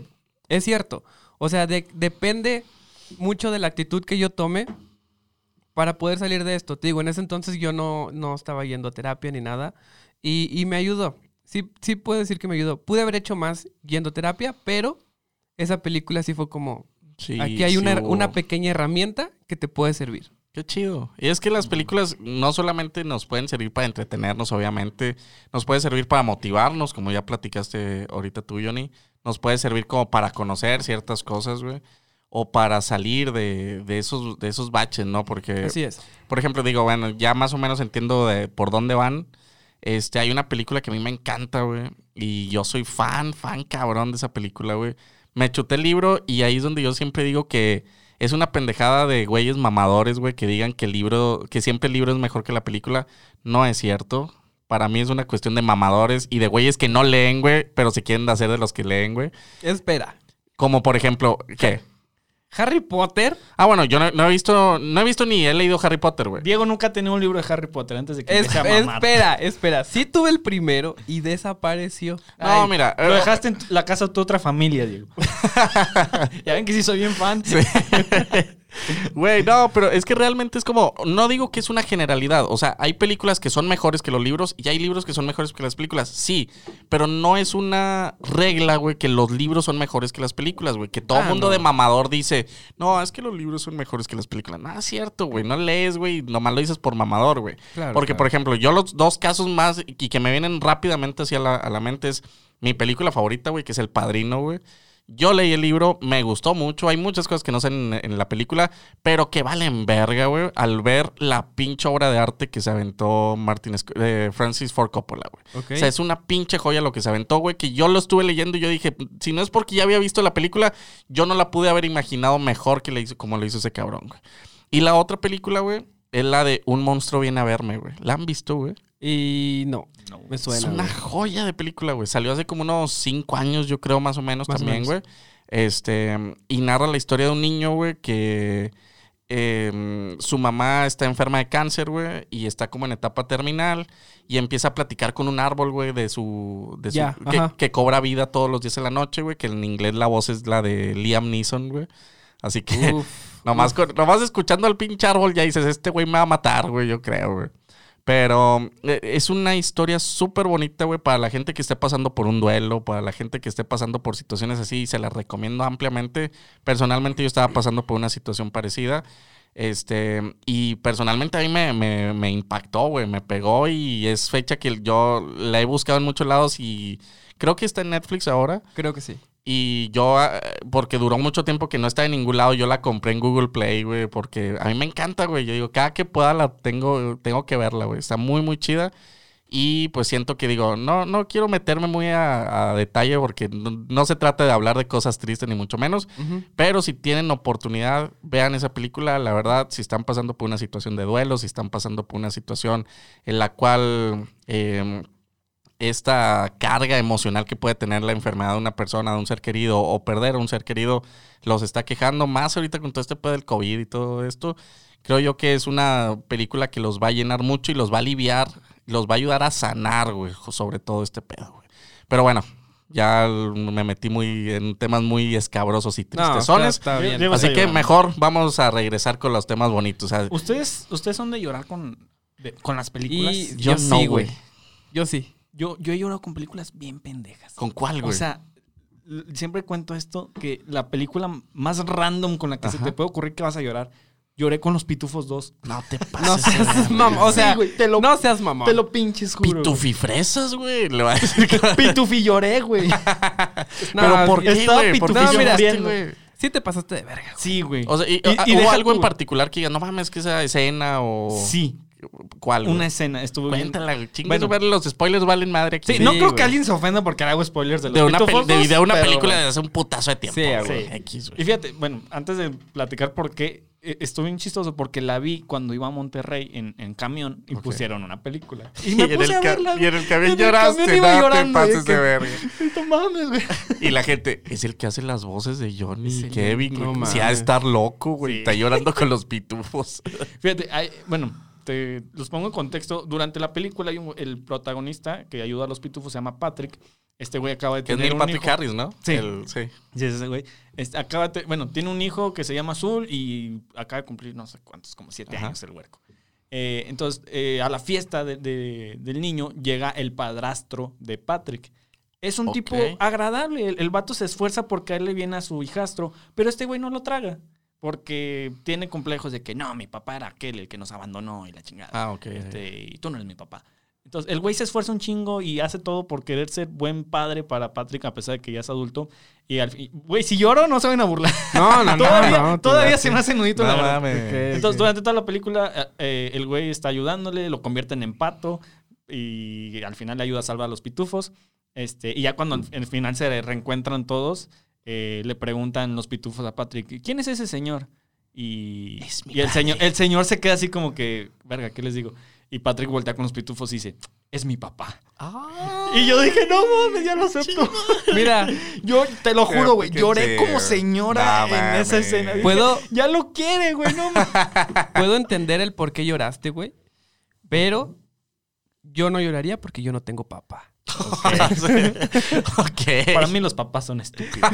es cierto. O sea, de- depende mucho de la actitud que yo tome para poder salir de esto. Te digo, en ese entonces yo no, no estaba yendo a terapia ni nada. Y, y me ayudó. Sí, sí puedo decir que me ayudó. Pude haber hecho más yendo a terapia, pero esa película sí fue como, Sí, aquí hay sí una, una pequeña herramienta que te puede servir. Qué chido. Y es que las películas no solamente nos pueden servir para entretenernos, obviamente, nos puede servir para motivarnos, como ya platicaste ahorita tú, Johnny. Nos puede servir como para conocer ciertas cosas, güey. O para salir de, de esos, de esos baches, ¿no? Porque, Así es. por ejemplo, digo, bueno, ya más o menos entiendo de por dónde van. Este, hay una película que a mí me encanta, güey. Y yo soy fan, fan cabrón de esa película, güey. Me chuté el libro y ahí es donde yo siempre digo que es una pendejada de güeyes mamadores, güey, que digan que el libro, que siempre el libro es mejor que la película. No es cierto. Para mí es una cuestión de mamadores y de güeyes que no leen, güey, pero se quieren hacer de los que leen, güey. Espera. Como por ejemplo, ¿qué? Harry Potter. Ah, bueno, yo no, no he visto, no he visto ni he leído Harry Potter, güey. Diego nunca tenido un libro de Harry Potter antes de que Es- a espera, espera. Sí tuve el primero y desapareció. No, Ay, mira. Lo eh, dejaste en la casa de tu otra familia, Diego. ya ven que sí soy bien fan. Güey, no, pero es que realmente es como, no digo que es una generalidad, o sea, hay películas que son mejores que los libros y hay libros que son mejores que las películas, sí, pero no es una regla, güey, que los libros son mejores que las películas, güey, que todo el Ah, mundo no. de mamador dice, no, es que los libros son mejores que las películas. No, es cierto, güey, no lees, güey, nomás lo dices por mamador, güey. Claro, Porque, claro. por ejemplo, yo los dos casos más y que me vienen rápidamente hacia la, a la mente es mi película favorita, güey, que es El Padrino, güey. Yo leí el libro, me gustó mucho. Hay muchas cosas que no sé en, en la película, pero que valen verga, güey, al ver la pinche obra de arte que se aventó Martin Sc- eh, Francis Ford Coppola, güey. O sea, es una pinche joya lo que se aventó, güey, que yo lo estuve leyendo y yo dije, si no es porque ya había visto la película, yo no la pude haber imaginado mejor que le hizo, como lo hizo ese cabrón, güey. Y la otra película, güey, es la de Un monstruo viene a verme, güey. ¿La han visto, güey? Y no, No. me suena. es una güey. joya de película, güey. Salió hace como unos cinco años, yo creo, más o menos Más o también, güey. Este, y narra la historia de un niño, güey, que eh, su mamá está enferma de cáncer, güey, y está como en etapa terminal. Y empieza a platicar con un árbol, güey, de su. De su que, cobra vida todos los días de la noche, güey. Que en inglés la voz es la de Liam Neeson, güey. Así que Uf, nomás, con- nomás escuchando al pinche árbol ya dices, este güey me va a matar, güey, yo creo, güey. Pero eh, es una historia súper bonita, güey, para la gente que esté pasando por un duelo, para la gente que esté pasando por situaciones así, y se la recomiendo ampliamente. Personalmente yo estaba pasando por una situación parecida. Este, y personalmente a mí me, me, me impactó, güey, me pegó y es fecha que yo la he buscado en muchos lados y creo que está en Netflix ahora. creo que sí. Y yo, ah, porque duró mucho tiempo que no está en ningún lado, yo la compré en Google Play, güey, porque a mí me encanta, güey. Yo digo, cada que pueda la tengo, tengo que verla, güey. Está muy, muy chida. Y pues siento que digo, no, no quiero meterme muy a, a detalle porque no, no se trata de hablar de cosas tristes ni mucho menos. Pero si tienen oportunidad, vean esa película. La verdad, si están pasando por una situación de duelo, si están pasando por una situación en la cual eh, esta carga emocional que puede tener la enfermedad de una persona, de un ser querido, o perder a un ser querido, los está quejando, más ahorita con todo este pedo del COVID y todo esto, creo yo que es una película que los va a llenar mucho y los va a aliviar, los va a ayudar a sanar, güey, sobre todo este pedo, güey. Pero bueno, ya me metí muy en temas muy escabrosos y tristezones. está bien. Diego Así que mejor vamos a regresar con los temas bonitos. ¿Ustedes, ustedes son de llorar con, de- con las películas. Y yo yo, no, sí, güey. Yo sí. Yo, yo he llorado con películas bien pendejas. ¿Con cuál, güey? O sea, siempre cuento esto, que la película más random con la que se te puede ocurrir que vas a llorar, lloré con Los Pitufos 2. no te pases. No seas mamón. O sea, Sí, güey, te lo- no seas mamón. Te lo pinches juro. Pitufifresas, güey. Le va a decir que... Pitufi lloré, güey. No, Pero ¿por qué, güey? ¿Por qué lloraste, muriendo. güey? Sí te pasaste de verga. Sí, güey. O sea, y- Y- y ¿hubo deja algo en particular que diga, no mames, que esa escena o... Sí, ¿Cuál, güey? una escena. Estuvo bien. Cuéntala. Chingue Bueno. los spoilers valen madre aquí. Sí, no creo güey. que alguien se ofenda porque hago spoilers de los de una, Pitufos de, 2, de una pero- película de hace un putazo de tiempo. Sí, güey. X, Y fíjate, bueno, antes de platicar por qué, eh, estuvo bien chistoso porque la vi cuando iba a Monterrey en, en camión y pusieron una película. Y, Y me en puse el a verla. y en el camión En el lloraste, camión iba no te pases y de verga. Güey. Y la gente, es el que hace las voces de Johnny y el- Kevin, no. Si ha de estar loco, güey. Está llorando con los pitufos. Fíjate, hay- bueno, te los pongo en contexto. Durante la película hay un- el protagonista que ayuda a los pitufos, se llama Patrick. Este güey acaba de Que es tener Neil un Patrick hijo. Harris, ¿no? Sí. El- sí. Sí, es ese güey. Este, acaba de, bueno, tiene un hijo que se llama Azul y acaba de cumplir no sé cuántos, como siete Ajá. años el huerco. Eh, entonces, eh, a la fiesta de- de- del niño llega el padrastro de Patrick. Es un tipo agradable. El, el vato se esfuerza porque a él le viene a su hijastro, pero este güey no lo traga. Porque tiene complejos de que no, mi papá era aquel el que nos abandonó y la chingada. Ah, ok. Este, y tú no eres mi papá. Entonces, el güey se esfuerza un chingo y hace todo por querer ser buen padre para Patrick, a pesar de que ya es adulto. Y al fin, güey, si lloro, no se van a burlar. No, no, no. todavía no, todavía se me hace nudito No la verdad. mames. Entonces, durante toda la película, eh, eh, el güey está ayudándole, lo convierten en pato y al final le ayuda a salvar a los pitufos. Este, y ya cuando en el final se reencuentran todos, eh, le preguntan los pitufos a Patrick, ¿quién es ese señor? Y, Es mi y el, padre. señor, el señor se queda así como que, verga, ¿qué les digo? Y Patrick voltea con los pitufos y dice, es mi papá. Ah. Y yo dije, no mames, ya lo acepto. Mira, Yo te lo juro, güey, lloré chido. como señora No en esa escena. Dije, puedo, Ya lo quiere, güey, no mames. puedo entender el por qué lloraste, güey. Pero yo no lloraría porque yo no tengo papá. Para mí los papás son estúpidos.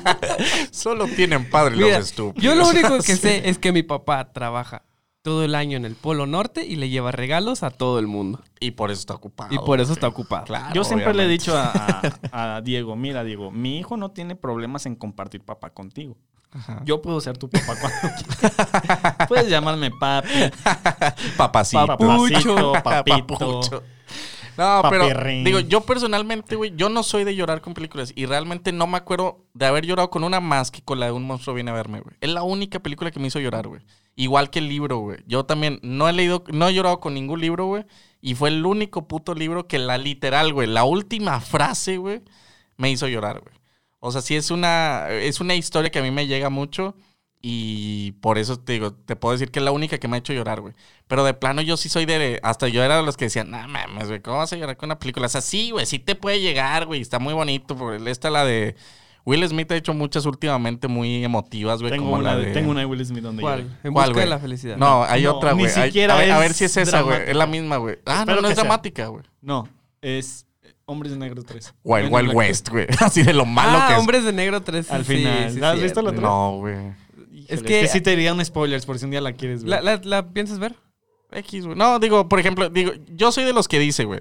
Solo tienen padre Mira, los estúpidos. yo lo único que sé es que mi papá trabaja todo el año en el Polo Norte y le lleva regalos a todo el mundo. Y por eso está ocupado. Y por eso está ocupado. Claro, Yo siempre le he dicho a, a- a Diego, mira Diego, mi hijo no tiene problemas en compartir papá contigo. Ajá. Yo puedo ser tu papá cuando quieras. Puedes llamarme papi, Papacito. papacito, papito. Papucho. No, pero Papirrín. digo, yo personalmente, güey, yo no soy de llorar con películas y realmente no me acuerdo de haber llorado con una más que con la de un monstruo viene a verme, güey. Es la única película que me hizo llorar, güey. Igual que el libro, güey. Yo también no he leído, no he llorado con ningún libro, güey. Y fue el único puto libro que la literal, güey, la última frase, güey, me hizo llorar, güey. O sea, sí es una, es una historia que a mí me llega mucho y por eso te digo, te puedo decir que es la única que me ha hecho llorar, güey. Pero de plano yo sí soy de, hasta yo era de los que decían, no mames, güey, ¿cómo vas a llorar con una película? O sea, sí, güey, sí te puede llegar, güey, está muy bonito. porque Esta la de Will Smith ha hecho muchas últimamente muy emotivas, güey, Tengo como una, la de, tengo una de Will Smith donde. ¿Cuál? En ¿Cuál, busca de güey? la felicidad. No, hay No, otra, ni güey. Hay- siquiera a, ver, a ver es si es esa, güey. Es la misma, güey. Ah, Espero no, no es sea. dramática, güey. No, es Hombres de Negro 3. Wild Wild West, güey. Así de lo malo ah, que es. Hombres de Negro 3. Al sí, final. sí, ¿La has cierto. visto la otra? No, güey. Es que- que, sí te diría un spoilers por si un día la quieres ver. ¿La, la, la piensas ver? X, güey. No, digo, por ejemplo, digo, yo soy de los que dice, güey.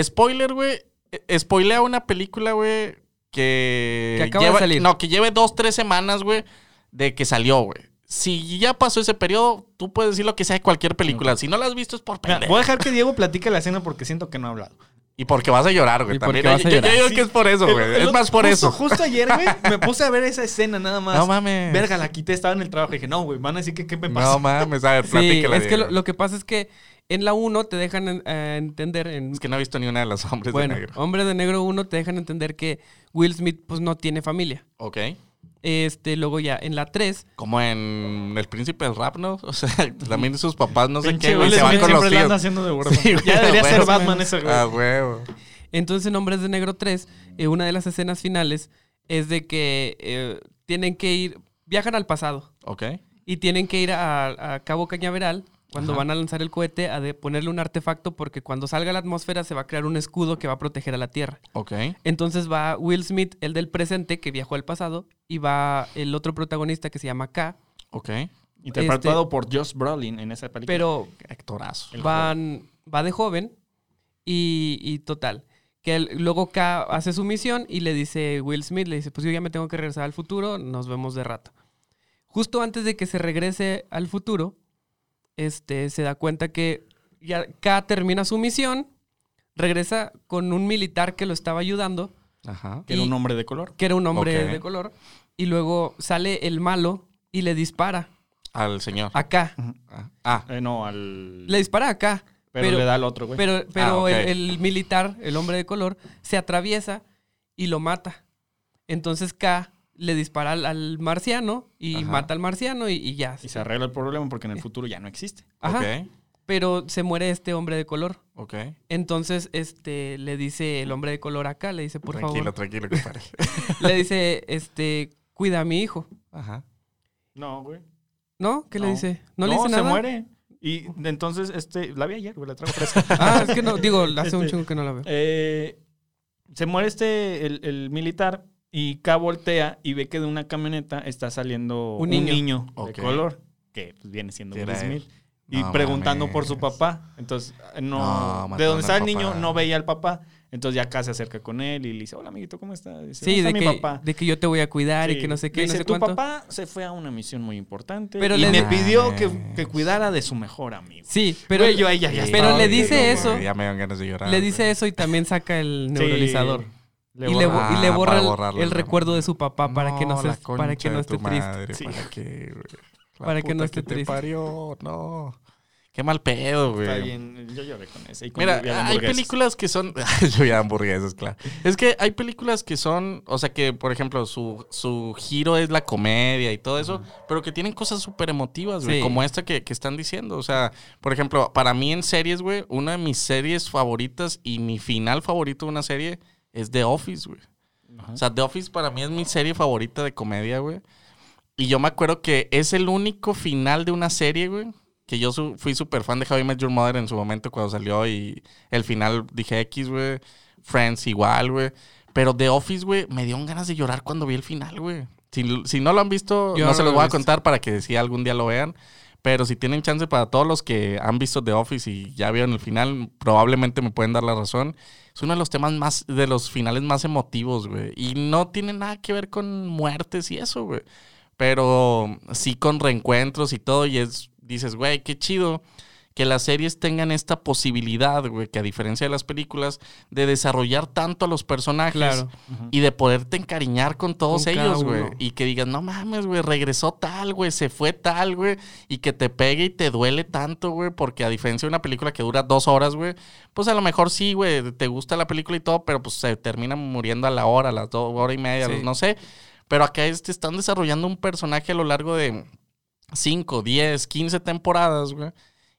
Spoiler, güey. eh, Spoilea una película, güey, que. Que acaba de salir. No, que lleve dos, tres semanas, güey, de que salió, güey. Si ya pasó ese periodo, tú puedes decir lo que sea de cualquier película. Si no la has visto es por pendejo. voy a dejar que Diego platique la escena porque siento que no ha hablado. Y porque vas a llorar, güey. También. vas a Yo- yo, digo que es por eso, güey. Es más por justo- eso. Justo ayer, güey, me puse a ver esa escena nada más. No mames. Verga, la quité, estaba en el trabajo y dije, no, güey, van a decir que qué me pasa. No mames. A ver, Sí, es que lo, que pasa es que en la 1 te dejan en- eh, entender en... Es que no he visto ni una de los hombres bueno, de negro. Hombre de Negro 1 te dejan entender que Will Smith pues no tiene familia. Ok. Este, luego ya en la 3 Como en El Príncipe del Rap, ¿no? O sea, también sus papás, no sé qué, güey, se van con los siempre la tíos. anda haciendo de huérfano. Sí, ya debería ser. Batman ese güey. A huevo. Entonces en Hombres de Negro 3, eh, una de las escenas finales es de que eh, tienen que ir, viajan al pasado Ok. y tienen que ir a, a Cabo Cañaveral cuando Ajá. van a lanzar el cohete a de ponerle un artefacto porque cuando salga a la atmósfera se va a crear un escudo que va a proteger a la Tierra. Ok. Entonces va Will Smith, el del presente, que viajó al pasado, y va el otro protagonista que se llama K, Ok. Interpretado Este- por Josh Brolin en esa película. pero Actorazo. Van, va de joven y, y total. Que luego K hace su misión y le dice Will Smith, le dice, pues yo ya me tengo que regresar al futuro, nos vemos de rato. Justo antes de que se regrese al futuro, este, se da cuenta que ya K termina su misión, regresa con un militar que lo estaba ayudando, Ajá. que era un hombre de color. que era un hombre de color, y luego sale el malo y le dispara Al señor. acá. Ah. Ah. Eh, no, al... Le dispara acá. pero, pero- le da al otro, güey. Pero, pero Ah, el, el militar, el hombre de color, se atraviesa y lo mata. Entonces K le dispara al, al marciano y Ajá. mata al marciano y, y ya. Y se arregla el problema porque en el futuro ya no existe. Ajá. Pero se muere este hombre de color. Ok. Entonces, este, le dice el hombre de color acá, le dice, por tranquilo, favor. tranquilo, compadre. Le dice, este, cuida a mi hijo. Ajá. No, güey. ¿No? ¿Qué le dice? ¿No, le dice se nada? muere. Y entonces, este, la vi ayer, güey, la traigo fresca. Ah, es que no, digo, hace un Este, chingo que no la veo. Eh, se muere este, el, el militar, y K voltea y ve que de una camioneta está saliendo Un un niño. de color, que pues, viene siendo Sí, Will. Smith. y No preguntando por su papá. Entonces, eh, no, No, de donde estaba al el niño no veía al papá. Entonces ya acá se acerca con él y le dice, hola amiguito, ¿cómo estás? Dice, Sí, "¿Dónde de está mi papá? de que yo te voy a cuidar y Sí. que no sé Le qué, no dice, sé tu cuánto. papá se fue a una misión muy importante Pero y le me di- pidió que, Mames. que cuidara de su mejor amigo. Sí, pero, Güey, yo ahí ya- ya pero le dice eso, Ya me dan ganas de llorar. le dice eso y también saca el Sí, neuralizador. Le y, le, borra. bo- y le Ah, borra el, borrarlo, el ¿no? recuerdo de su papá para que no, se, para que no esté triste. Sí. ¿para güey? La Para que no esté te triste. parió, no. Qué mal pedo, güey. Está bien, yo lloré con ese. y con Mira, hay películas que son. Yo ya hamburguesas, claro. Es que hay películas que son. O sea, que, por ejemplo, su, su giro es la comedia y todo eso, pero que tienen cosas súper emotivas, güey. Sí. Como esta que, que están diciendo. O sea, por ejemplo, para mí en series, güey, una de mis series favoritas y mi final favorito de una serie es The Office, güey. Ajá. O sea, The Office para mí es mi serie favorita de comedia, güey. Y yo me acuerdo que es el único final de una serie, güey. Que yo su- fui súper fan de How I Met Your Mother en su momento cuando salió y el final dije X, güey. Friends igual, güey. Pero The Office, güey, me dio ganas de llorar cuando vi el final, güey. Si, si no lo han visto, Yo no no se lo los voy a contar para que si algún día lo vean. Pero si tienen chance para todos los que han visto The Office y ya vieron el final, probablemente me pueden dar la razón. Es uno de los temas más, de los finales más emotivos, güey. Y no tiene nada que ver con muertes y eso, güey. Pero sí con reencuentros y todo. Y es, dices, güey, qué chido que las series tengan esta posibilidad, güey, que a diferencia de las películas, de desarrollar tanto a los personajes Claro. y de poderte encariñar con todos Con ellos, güey. Y que digas, no mames, güey, regresó tal, güey, se fue tal, güey. Y que te pegue y te duele tanto, güey. Porque a diferencia de una película que dura dos horas, güey, pues a lo mejor sí, güey, te gusta la película y todo, pero pues se termina muriendo a la hora, a las dos horas y media, a Sí. los- no sé. Pero acá este, están desarrollando un personaje a lo largo de 5, 10, 15 temporadas, güey.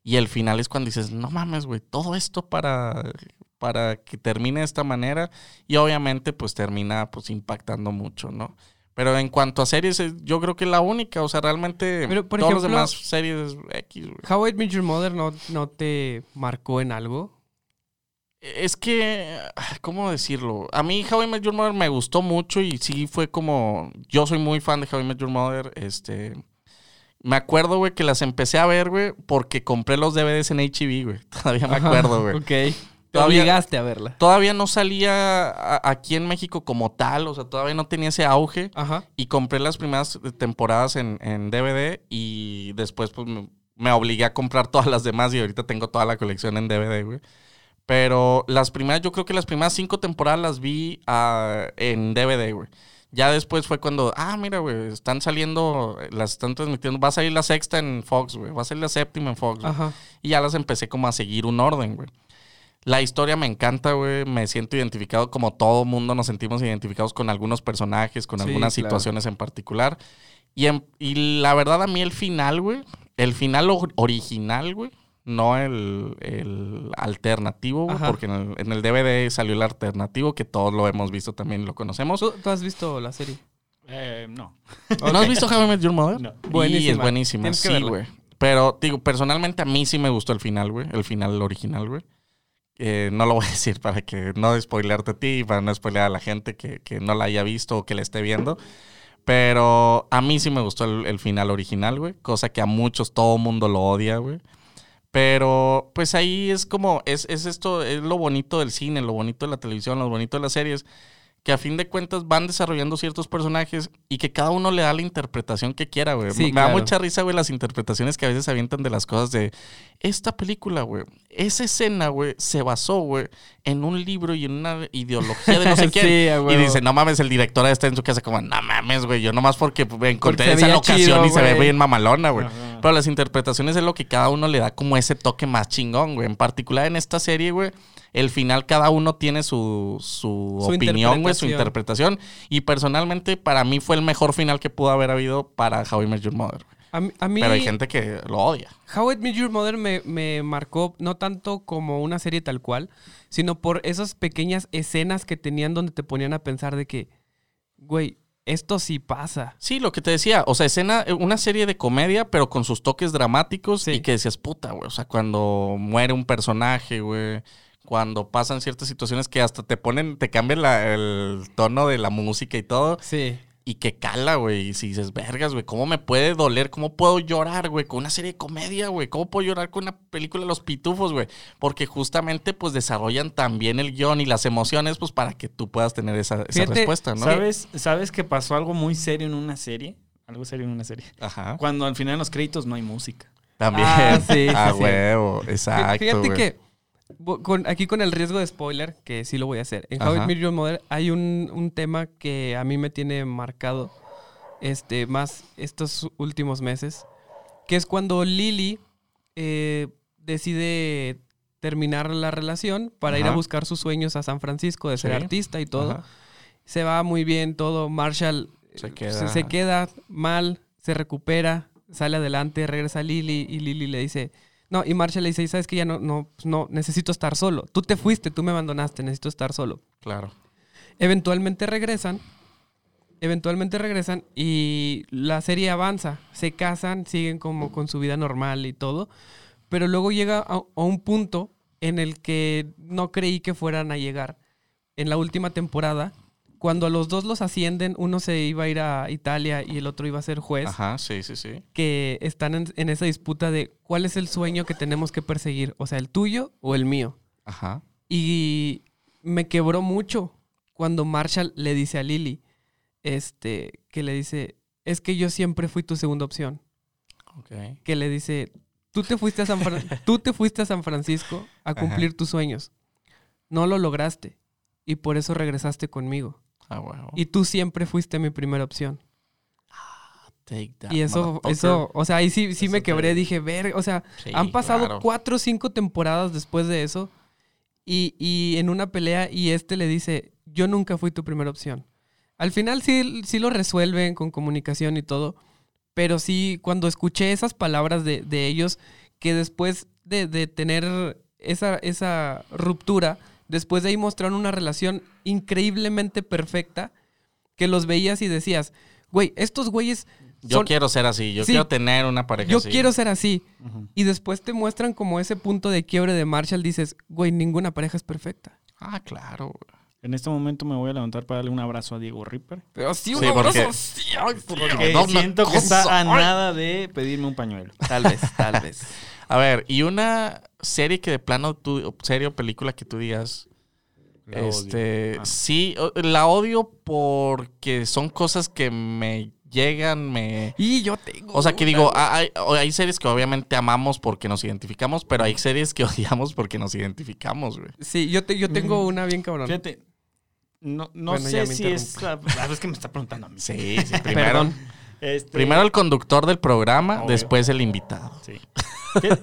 Y el final es cuando dices, no mames, güey, todo esto para, para que termine de esta manera. Y obviamente, pues termina pues impactando mucho, ¿no? Pero en cuanto a series, es- yo creo que es la única. O sea, realmente Pero, por los ejemplo- demás series es X, güey. How I Met Your Mother no, no te marcó en algo. Es que, ¿cómo decirlo? A mí How I Met Your Mother me gustó mucho y sí fue como... Yo soy muy fan de How I Met Your Mother. Este... Me acuerdo, güey, que las empecé a ver, güey, porque compré los DVDs en HB, güey. Todavía me acuerdo, güey. Ok. Te Todavía- obligaste a verla. Todavía no salía a- aquí en México como tal, o sea, todavía no tenía ese auge. Ajá. Y compré las primeras temporadas en, en DVD y después pues me, me obligué a comprar todas las demás y ahorita tengo toda la colección en DVD, güey. Pero las primeras, yo creo que las primeras cinco temporadas las vi ah, en DVD, güey. Ya después fue cuando, ah, mira, güey, están saliendo, las están transmitiendo, va a salir la sexta en Fox, güey, va a salir la séptima en Fox. Ajá. Y ya las empecé como a seguir un orden, güey. La historia me encanta, güey. Me siento identificado como todo mundo nos sentimos identificados con algunos personajes, con Sí, algunas claro. situaciones en particular. Y, en- y la verdad a mí el final, güey, el final or- original, güey, no el, el alternativo, güey, Ajá. porque en el, en el DVD salió el alternativo, que todos lo hemos visto también y lo conocemos. ¿Tú, tú has visto la serie? Eh, no. ¿No has visto How I Met Your Mother? No. Y Buenísima. es buenísima, sí, güey. Pero, digo, personalmente a mí sí me gustó el final, güey. El final original, güey. Eh, no lo voy a decir para que no spoilearte a ti y para no spoilear a la gente que, que no la haya visto o que la esté viendo. Pero a mí sí me gustó el, el final original, güey. Cosa que a muchos, todo mundo lo odia, güey. Pero pues ahí es como, es, es esto, es lo bonito del cine, lo bonito de la televisión, lo bonito de las series, que a fin de cuentas van desarrollando ciertos personajes y que cada uno le da la interpretación que quiera, güey. Sí, Me da mucha risa, güey, las interpretaciones que a veces avientan de las cosas de esta película, güey. Esa escena, güey, se basó, güey, en un libro y en una ideología de no sé quién. Sí, y dice, no mames, el director está en su casa como, no mames, güey, yo nomás porque encontré Porque esa locación chido, y se ve bien mamalona, güey. Ajá. Pero las interpretaciones es lo que cada uno le da como ese toque más chingón, güey. En particular en esta serie, güey, el final cada uno tiene su, su, Su opinión, güey, su interpretación. Y personalmente para mí fue el mejor final que pudo haber habido para How I Met Your Mother. a mí Pero hay gente que lo odia. How I Met Your Mother me, me marcó no tanto como una serie tal cual, sino por esas pequeñas escenas que tenían donde te ponían a pensar de que, güey, esto sí pasa. Sí, lo que te decía, o sea, escena, eh, una serie de comedia, pero con sus toques dramáticos Sí. y que decías, puta, güey, o sea, cuando muere un personaje, güey, cuando pasan ciertas situaciones que hasta te ponen, te cambian la- el tono de la música y todo. Sí. Y que cala, güey. Y si dices, vergas, güey, ¿cómo me puede doler? ¿Cómo puedo llorar, güey? Con una serie de comedia, güey. ¿Cómo puedo llorar con una película de los pitufos, güey? Porque justamente, pues, desarrollan también el guion y las emociones, pues, para que tú puedas tener esa, esa Fíjate, respuesta, ¿no? ¿Sabes, ¿Sabes que pasó algo muy serio en una serie? Algo serio en una serie. Ajá. Cuando al final en los créditos no hay música. También. Ah, sí, A sí, sí. huevo, exacto. Fíjate que con, aquí con el riesgo de spoiler, que sí lo voy a hacer. En How I Ajá. Met Your Mother hay un, un tema que a mí me tiene marcado este, más estos últimos meses, que es cuando Lily eh, decide terminar la relación para ir a Ajá. buscar sus sueños a San Francisco de ser Sí. artista y todo. Ajá. Se va muy bien todo. Marshall Se eh, queda- se queda mal, se recupera, sale adelante, regresa a Lily y Lily le dice, no, y Marshall le dice, sabes que ya no, no, pues no, necesito estar solo. Tú te fuiste, tú me abandonaste, necesito estar solo. Claro. Eventualmente regresan, eventualmente regresan y la serie avanza, se casan, siguen como con su vida normal y todo, pero luego llega a, a un punto en el que no creí que fueran a llegar. En la última temporada, cuando a los dos los ascienden, uno se iba a ir a Italia y el otro iba a ser juez, Ajá, sí, sí, sí. que están en, en esa disputa de cuál es el sueño que tenemos que perseguir, o sea, el tuyo o el mío. Ajá. Y me quebró mucho cuando Marshall le dice a Lily, este, que le dice, es que yo siempre fui tu segunda opción. Ok. Que le dice, tú te fuiste a San, Fran- tú te fuiste a San Francisco a Ajá. cumplir tus sueños. No lo lograste. Y por eso regresaste conmigo. Ah. Y tú siempre fuiste mi primera opción. Take that, Y eso, eso, o sea, ahí sí, sí Eso me te- quebré. Dije, ver, o sea, Sí, han pasado claro. cuatro o cinco temporadas después de eso. Y, y en una pelea, y este le dice: Yo nunca fui tu primera opción. Al final sí, sí lo resuelven con comunicación y todo. Pero sí, cuando escuché esas palabras de, de ellos, que después de, de tener esa, esa ruptura, después de ahí mostraron una relación increíblemente perfecta, que los veías y decías, güey, estos güeyes Yo son- quiero ser así. Yo Sí. quiero tener una pareja yo así. quiero ser así. Y después te muestran como ese punto de quiebre de Marshall. Dices, güey, ninguna pareja es perfecta. Ah, claro. En este momento me voy a levantar para darle un abrazo a Diego Ripper. Pero sí, un Sí, porque- abrazo, sí. Porque No, siento que está a nada de pedirme un pañuelo. Tal vez, tal vez. A ver, y una serie que de plano tú, serie o película que tú digas, La odio. este, Ah. sí, la odio porque son cosas que me llegan, me... Y yo tengo. O sea, que una, digo, hay, series que obviamente amamos porque nos identificamos, pero hay series que odiamos porque nos identificamos, güey. Sí, yo, te, yo tengo una bien cabrón. Fíjate, no, no Bueno, ya sé si es... La, la vez que me está preguntando a mí. Sí, sí, primero, Perdón. Este, primero el conductor del programa, Obvio. después el invitado. Sí.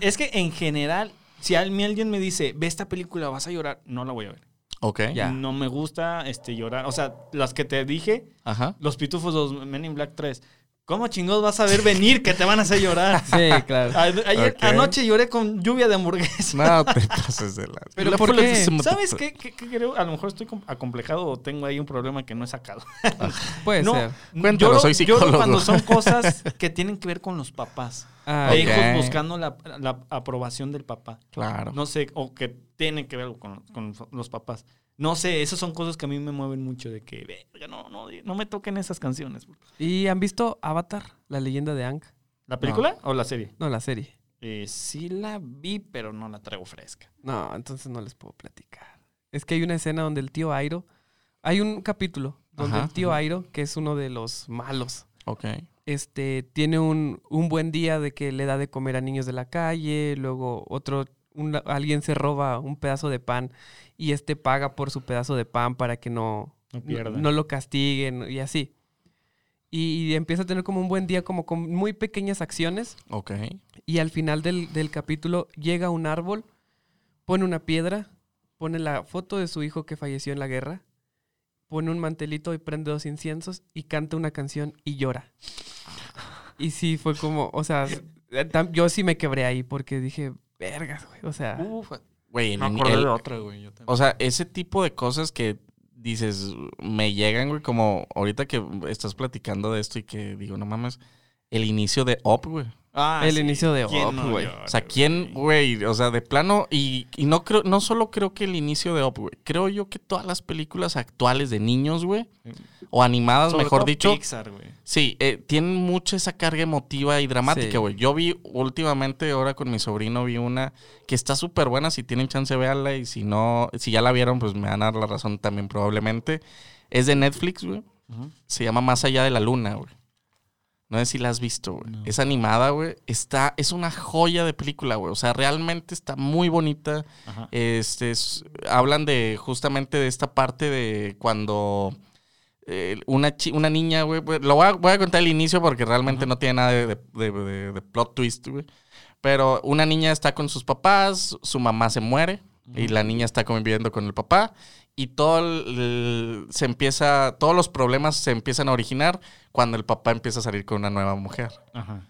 Es que en general, si alguien me dice, ve esta película, vas a llorar, no la voy a ver. Ok. Ya. No me gusta este, llorar. O sea, las que te dije, Ajá. los pitufos, los Men in Black 3. ¿Cómo chingados vas a ver venir que te van a hacer llorar? Sí, claro. A- Ayer, anoche lloré con lluvia de hamburguesa. No te pases de la... Pero ¿por qué? ¿Sabes qué, qué- qué creo? A lo mejor estoy com- acomplejado o tengo ahí un problema que no he sacado. Puede no, ser. Cuéntalo, lloro- soy lloro psicólogo. cuando son cosas que tienen que ver con los papás. Ah, De Ok. hijos buscando la, la aprobación del papá. Claro. No sé, o que tienen que ver con, con los papás. No sé, esas son cosas que a mí me mueven mucho de que, "Verga, no, no, no me toquen esas canciones. ¿Y han visto Avatar, la leyenda de Aang? ¿La película o la serie? No, la serie. Eh, sí la vi, pero no la traigo fresca. No, entonces no les puedo platicar. Es que hay una escena donde el tío Airo. Hay un capítulo donde Ajá, el tío ajá. Airo, que es uno de los malos, Ok. este, tiene un, un buen día de que le da de comer a niños de la calle, luego otro, un- alguien se roba un pedazo de pan y este paga por su pedazo de pan para que no, No pierda. no lo castiguen y así. Y, empieza a tener como un buen día, como con muy pequeñas acciones Ok. y al final del, del capítulo llega a un árbol, pone una piedra, pone la foto de su hijo que falleció en la guerra, pone un mantelito y prende dos inciensos y canta una canción y llora. Y sí, fue como, o sea, yo sí me quebré ahí porque dije, vergas, güey. O sea, Uf, Güey, me el- acordé el- de otra, güey. yo. O sea, ese tipo de cosas que dices, me llegan, güey, como ahorita que estás platicando de esto y que digo, no mames, el inicio de Up, güey. Ah, El sí. inicio de ¿Quién Up, no güey. llora, O sea, ¿quién, güey? O sea, de plano, y, y no creo, no solo creo que el inicio de Up, güey. Creo yo que todas las películas actuales de niños, güey, o animadas, Sobre mejor todo dicho, Pixar, güey. sí, eh, tienen mucha esa carga emotiva y Sí. dramática, güey. Yo vi últimamente, ahora con mi sobrino, vi una que está súper buena. Si tienen chance, véanla. Y si no, si ya la vieron, pues me van a dar la razón también, probablemente. Es de Netflix, güey. Se llama Más allá de la luna, güey. No sé si la has visto, güey. No. Es animada, güey. Está, es una joya de película, güey. O sea, realmente está muy bonita. Ajá. Este, es- hablan de justamente de esta parte de cuando eh, una, chi- una niña, güey. Lo voy a, voy a contar el inicio porque realmente no tiene nada de, de- de- de- de plot twist, güey. Pero una niña está con sus papás, su mamá se muere y la niña está conviviendo con el papá y todo el- se empieza, todos los problemas se empiezan a originar cuando el papá empieza a salir con una nueva mujer. Ajá.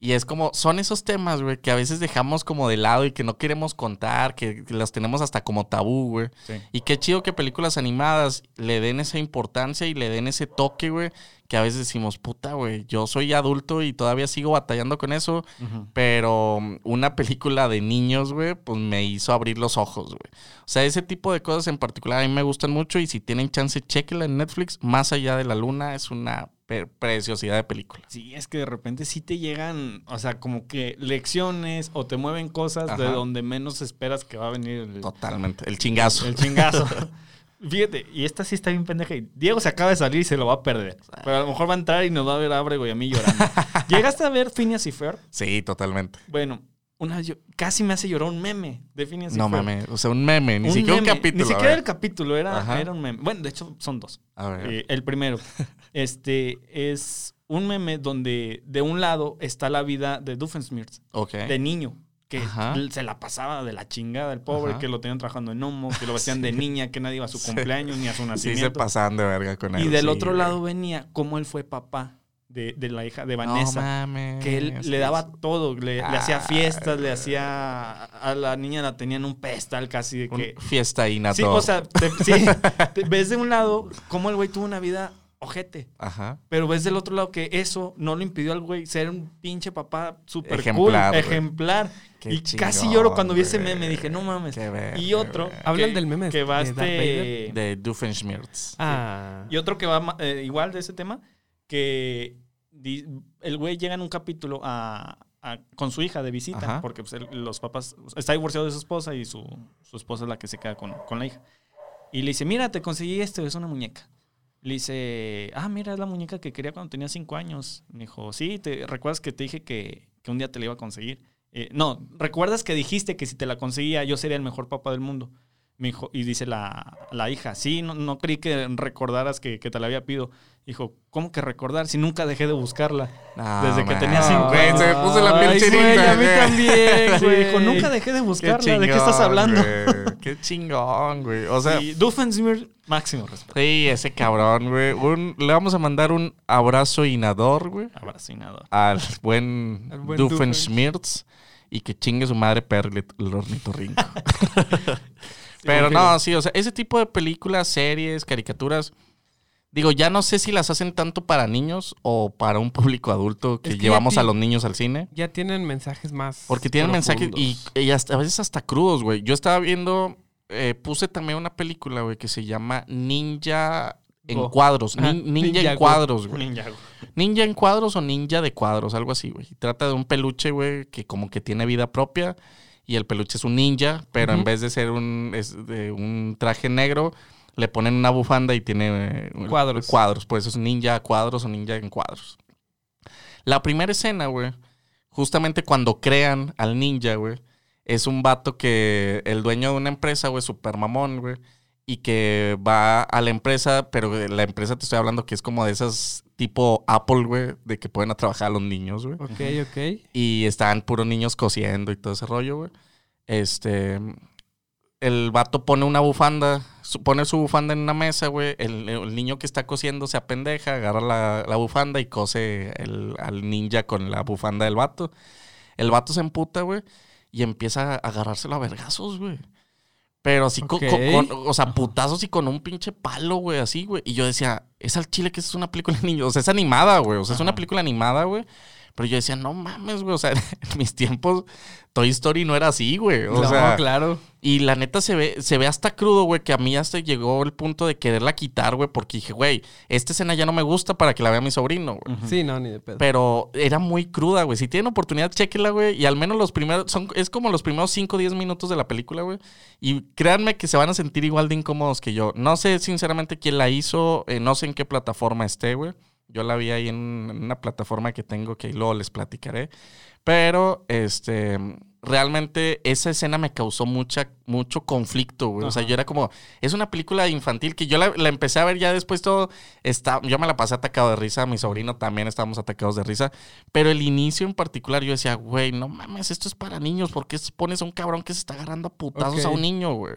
Y es como, son esos temas, güey, que a veces dejamos como de lado y que no queremos contar, que los tenemos hasta como tabú, güey. Sí. Y qué chido que películas animadas le den esa importancia y le den ese toque, güey, que a veces decimos, puta, güey, yo soy adulto y todavía sigo batallando con eso, pero mm, una película de niños, güey, pues me hizo abrir los ojos, güey. O sea, ese tipo de cosas en particular a mí me gustan mucho y si tienen chance, chequenla en Netflix. Más allá de la luna es una preciosidad de película. Sí, es que de repente sí te llegan, o sea, como que lecciones o te mueven cosas de donde menos esperas que va a venir el, Totalmente. El chingazo. el chingazo. Fíjate, y esta sí está bien pendeja. y Diego se acaba de salir y se lo va a perder. Pero a lo mejor va a entrar y nos va a ver a Abrego y a mí llorando. ¿Llegaste a ver Phineas y Fer? Sí, totalmente. Bueno, una vez yo- casi me hace llorar un meme de Phineas y No Fer. mames, o sea, un meme, ni Un siquiera meme, un capítulo. Ni siquiera el capítulo, era, era un meme. Bueno, de hecho son dos. A ver. Eh, el primero, este, es un meme donde de un lado está la vida de Doofenshmirtz, ok. de niño, que Ajá. se la pasaba de la chingada el pobre, Ajá. que lo tenían trabajando en Homo, que lo vestían de niña, que nadie iba a su Sí. cumpleaños ni a su Sí, se nacimiento. pasaban de verga con él. y del sí, otro güey. lado venía cómo él fue papá de, de la hija de No Vanessa. mames. que él le daba todo, le, le hacía Ah, fiestas, le hacía... A la niña la tenían un pedestal casi de que... fiesta y Sí, o sea, te- ves de un lado cómo el güey tuvo una vida ojete. Ajá. Pero ves del otro lado que eso no le impidió al güey ser un pinche papá súper Ejemplar, cool, ejemplar. Qué y casi lloro cuando vi ese meme. Dije, no mames. Y otro. Hablan que- del meme Que va de este. De Doofenshmirtz. Ah. Y otro que va eh, igual de ese tema. Que di- el güey llega en un capítulo a, a- con su hija de visita. Ajá. Porque pues, los papás. Está divorciado de su esposa y su, su esposa es la que se queda con, con la hija. Y le dice: Mira, te conseguí esto, es una muñeca. Le dice, ah, mira, es la muñeca que quería cuando tenía cinco años. Me dijo, sí, ¿te recuerdas que te dije que, que un día te la iba a conseguir? Eh, no, ¿recuerdas que dijiste que si te la conseguía yo sería el mejor papá del mundo? Me dijo, y dice la, la hija, sí, no, no creí que recordaras que, que te la había pido. Dijo, ¿cómo que recordar si nunca dejé de buscarla? No, Desde que tenía cinco años. se me puso la piel Ay, chinita, güey, a mí también, Sí, güey. dijo, nunca dejé de Qué buscarla. ¿De qué estás hablando? güey. Qué chingón, güey. O sea, y Doofenshmirtz, máximo respeto. sí, ese cabrón, güey. Un- Le vamos a mandar un abrazo inador, güey. Abrazo y nada. Al buen, Al buen Doofenshmirtz. Y que chingue su madre Perle el ornitorrinco. Pero no, sí, o sea, ese tipo de películas, series, caricaturas, digo, ya no sé si las hacen tanto para niños o para un público adulto que, Es que ya llevamos a los niños al cine. Ya tienen mensajes más. Porque tienen mensajes y, y hasta- a veces hasta crudos, güey. Yo estaba viendo, eh, puse también una película, güey, que se llama Ninja en Go. cuadros. Nin- ninja, Ninja en Go. cuadros, güey. Ninja. güey. Ninja en cuadros o ninja de cuadros, algo así, güey. Y Trata de un peluche, güey, que como que tiene vida propia. Y el peluche es un ninja, pero en vez de ser un, es de un traje negro, le ponen una bufanda y tiene eh, Cuadros. Cuadros, pues es ninja a cuadros o ninja en cuadros. La primera escena, güey, justamente cuando crean al ninja, güey, es un vato que el dueño de una empresa, güey, super mamón, güey, y que va a la empresa, pero la empresa te estoy hablando que es como de esas tipo Apple, güey, de que pueden a trabajar a los niños, güey. Ok, ok. Y estaban puros niños cosiendo y todo ese rollo, güey. Este. El vato pone una bufanda, pone su bufanda en una mesa, güey. El, el niño que está cosiendo se apendeja, agarra la, la bufanda y cose el- al ninja con la bufanda del vato. El vato se emputa, güey, y empieza a agarrárselo a vergazos, güey. Pero así, con, o sea, putazos y con un pinche palo, güey, así, güey. Y yo decía, es al chile que es una película de niños. O sea, es animada, güey. O sea, es una película animada, güey. Pero yo decía, no mames, güey. O sea, en mis tiempos, Toy Story no era así, güey. O no, sea, claro. y la neta se ve, se ve hasta crudo, güey, que a mí hasta llegó el punto de quererla quitar, güey, porque dije, güey, esta escena ya no me gusta para que la vea mi sobrino, güey. Sí, no, ni de pedo. Pero era muy cruda, güey. Si tienen oportunidad, chéquela, güey. Y al menos los primeros, son, es como los primeros 5 o 10 minutos de la película, güey. Y créanme que se van a sentir igual de incómodos que yo. No sé sinceramente quién la hizo, eh, no sé en qué plataforma esté, güey. Yo la vi ahí en, en una plataforma que tengo que luego les platicaré. Pero, este, realmente esa escena me causó mucha, mucho conflicto, güey. O sea, yo era como, es una película infantil que yo la, la empecé a ver ya después todo, está, yo me la pasé atacado de risa, mi sobrino también estábamos atacados de risa, pero el inicio en particular yo decía, güey, no mames, esto es para niños, ¿por qué pones a un cabrón que se está agarrando a putazos a un niño, güey?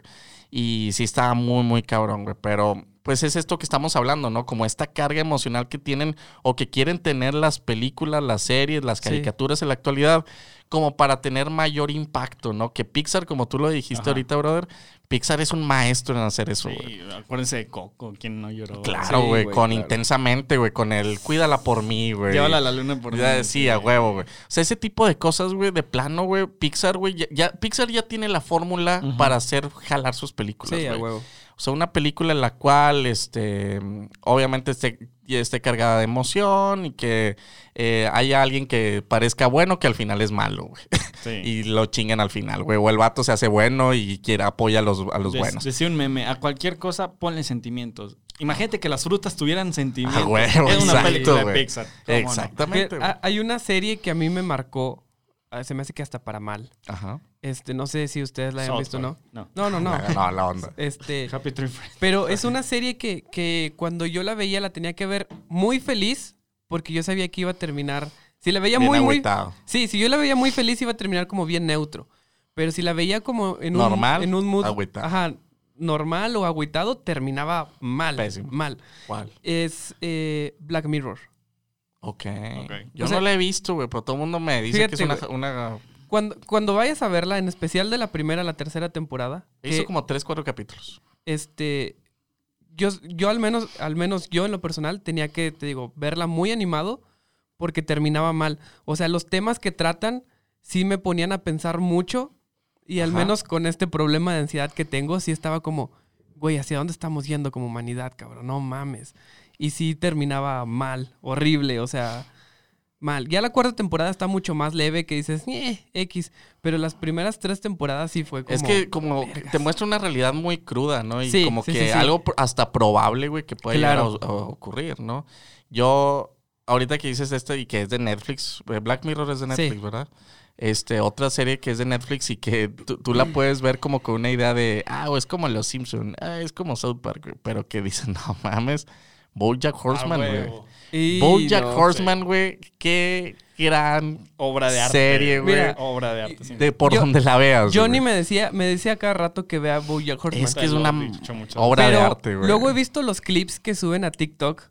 Y sí estaba muy, muy cabrón, güey, pero pues es esto que estamos hablando, ¿no? Como esta carga emocional que tienen o que quieren tener las películas, las series, las Sí. caricaturas en la actualidad, como para tener mayor impacto, ¿no? Que Pixar, como tú lo dijiste Ajá. ahorita, brother, Pixar es un maestro en hacer eso, güey. Sí, acuérdense de Coco, ¿quién no lloró? Claro, Sí, güey, güey, con claro. intensamente, güey, con el cuídala por mí, güey. Llévala a la luna por Ya mí. decía, a huevo, güey. O sea, ese tipo de cosas, güey, de plano, güey. Pixar, güey, ya, ya- Pixar ya tiene la fórmula para hacer jalar sus películas, Sí, a güey. huevo. O sea, una película en la cual, este, obviamente esté, esté cargada de emoción y que eh, haya alguien que parezca bueno que al final es malo, güey. Sí. Y lo chingan al final, güey. O el vato se hace bueno y quiere apoya a los, a los buenos. Decía un meme, a cualquier cosa ponle sentimientos. Imagínate que las frutas tuvieran sentimientos. Ah, huevo, es una exacto, película de güey. Pixar. Exactamente. Güey. hay una serie que a mí me marcó, se me hace que hasta para mal. Ajá. Este, no sé si ustedes la hayan South visto o no. No. No, no, no. La- No, la onda. Este, Happy Tree Friends. pero es una serie que, que cuando yo la veía la tenía que ver muy feliz porque yo sabía que iba a terminar. Si la veía Bien muy, muy. agüitado. Sí, si yo la veía muy feliz iba a terminar como bien neutro. Pero si la veía como en un, Normal, en un mood. agüitado. Ajá, normal o agüitado, terminaba mal. Pésimo. Mal. ¿Cuál? Es eh, Black Mirror. Ok. Ok. Yo O sea- no la he visto, güey, pero todo el mundo me dice que es una, una- Cuando, cuando vayas a verla, en especial de la primera a la tercera temporada, Hizo que, como tres, cuatro capítulos. este, yo, yo al menos, al menos yo en lo personal tenía que, te digo, verla muy animado porque terminaba mal. O sea, los temas que tratan sí me ponían a pensar mucho y al Ajá. menos con este problema de ansiedad que tengo, sí estaba como, güey, ¿hacia dónde estamos yendo como humanidad, cabrón? No mames. Y sí terminaba mal, horrible, o sea, mal. Ya la cuarta temporada está mucho más leve que dices, "Eh, X, pero las primeras tres temporadas sí fue como... es que como vergas. te muestra una realidad muy cruda, ¿no? Y Sí, como sí, que sí, algo hasta probable, güey, que puede Claro. llegar a, a ocurrir, ¿no? Yo, ahorita que dices esto y que es de Netflix, eh, Black Mirror es de Netflix. ¿verdad? Este, otra serie que es de Netflix y que tú, la puedes ver como con una idea de, ah, o es como Los Simpson, ah, es como South Park, güey", pero que dicen, no mames, Bojack Horseman, Ah, güey. huevo. Y Bojack no, Horseman, güey, qué gran Obra de arte. serie, güey. Obra de arte. sí. de por Yo- donde la veas. Johnny güey. me decía, me decía cada rato que vea Bojack Horseman. Es que es una obra Pero de arte, güey. luego he visto los clips que suben a TikTok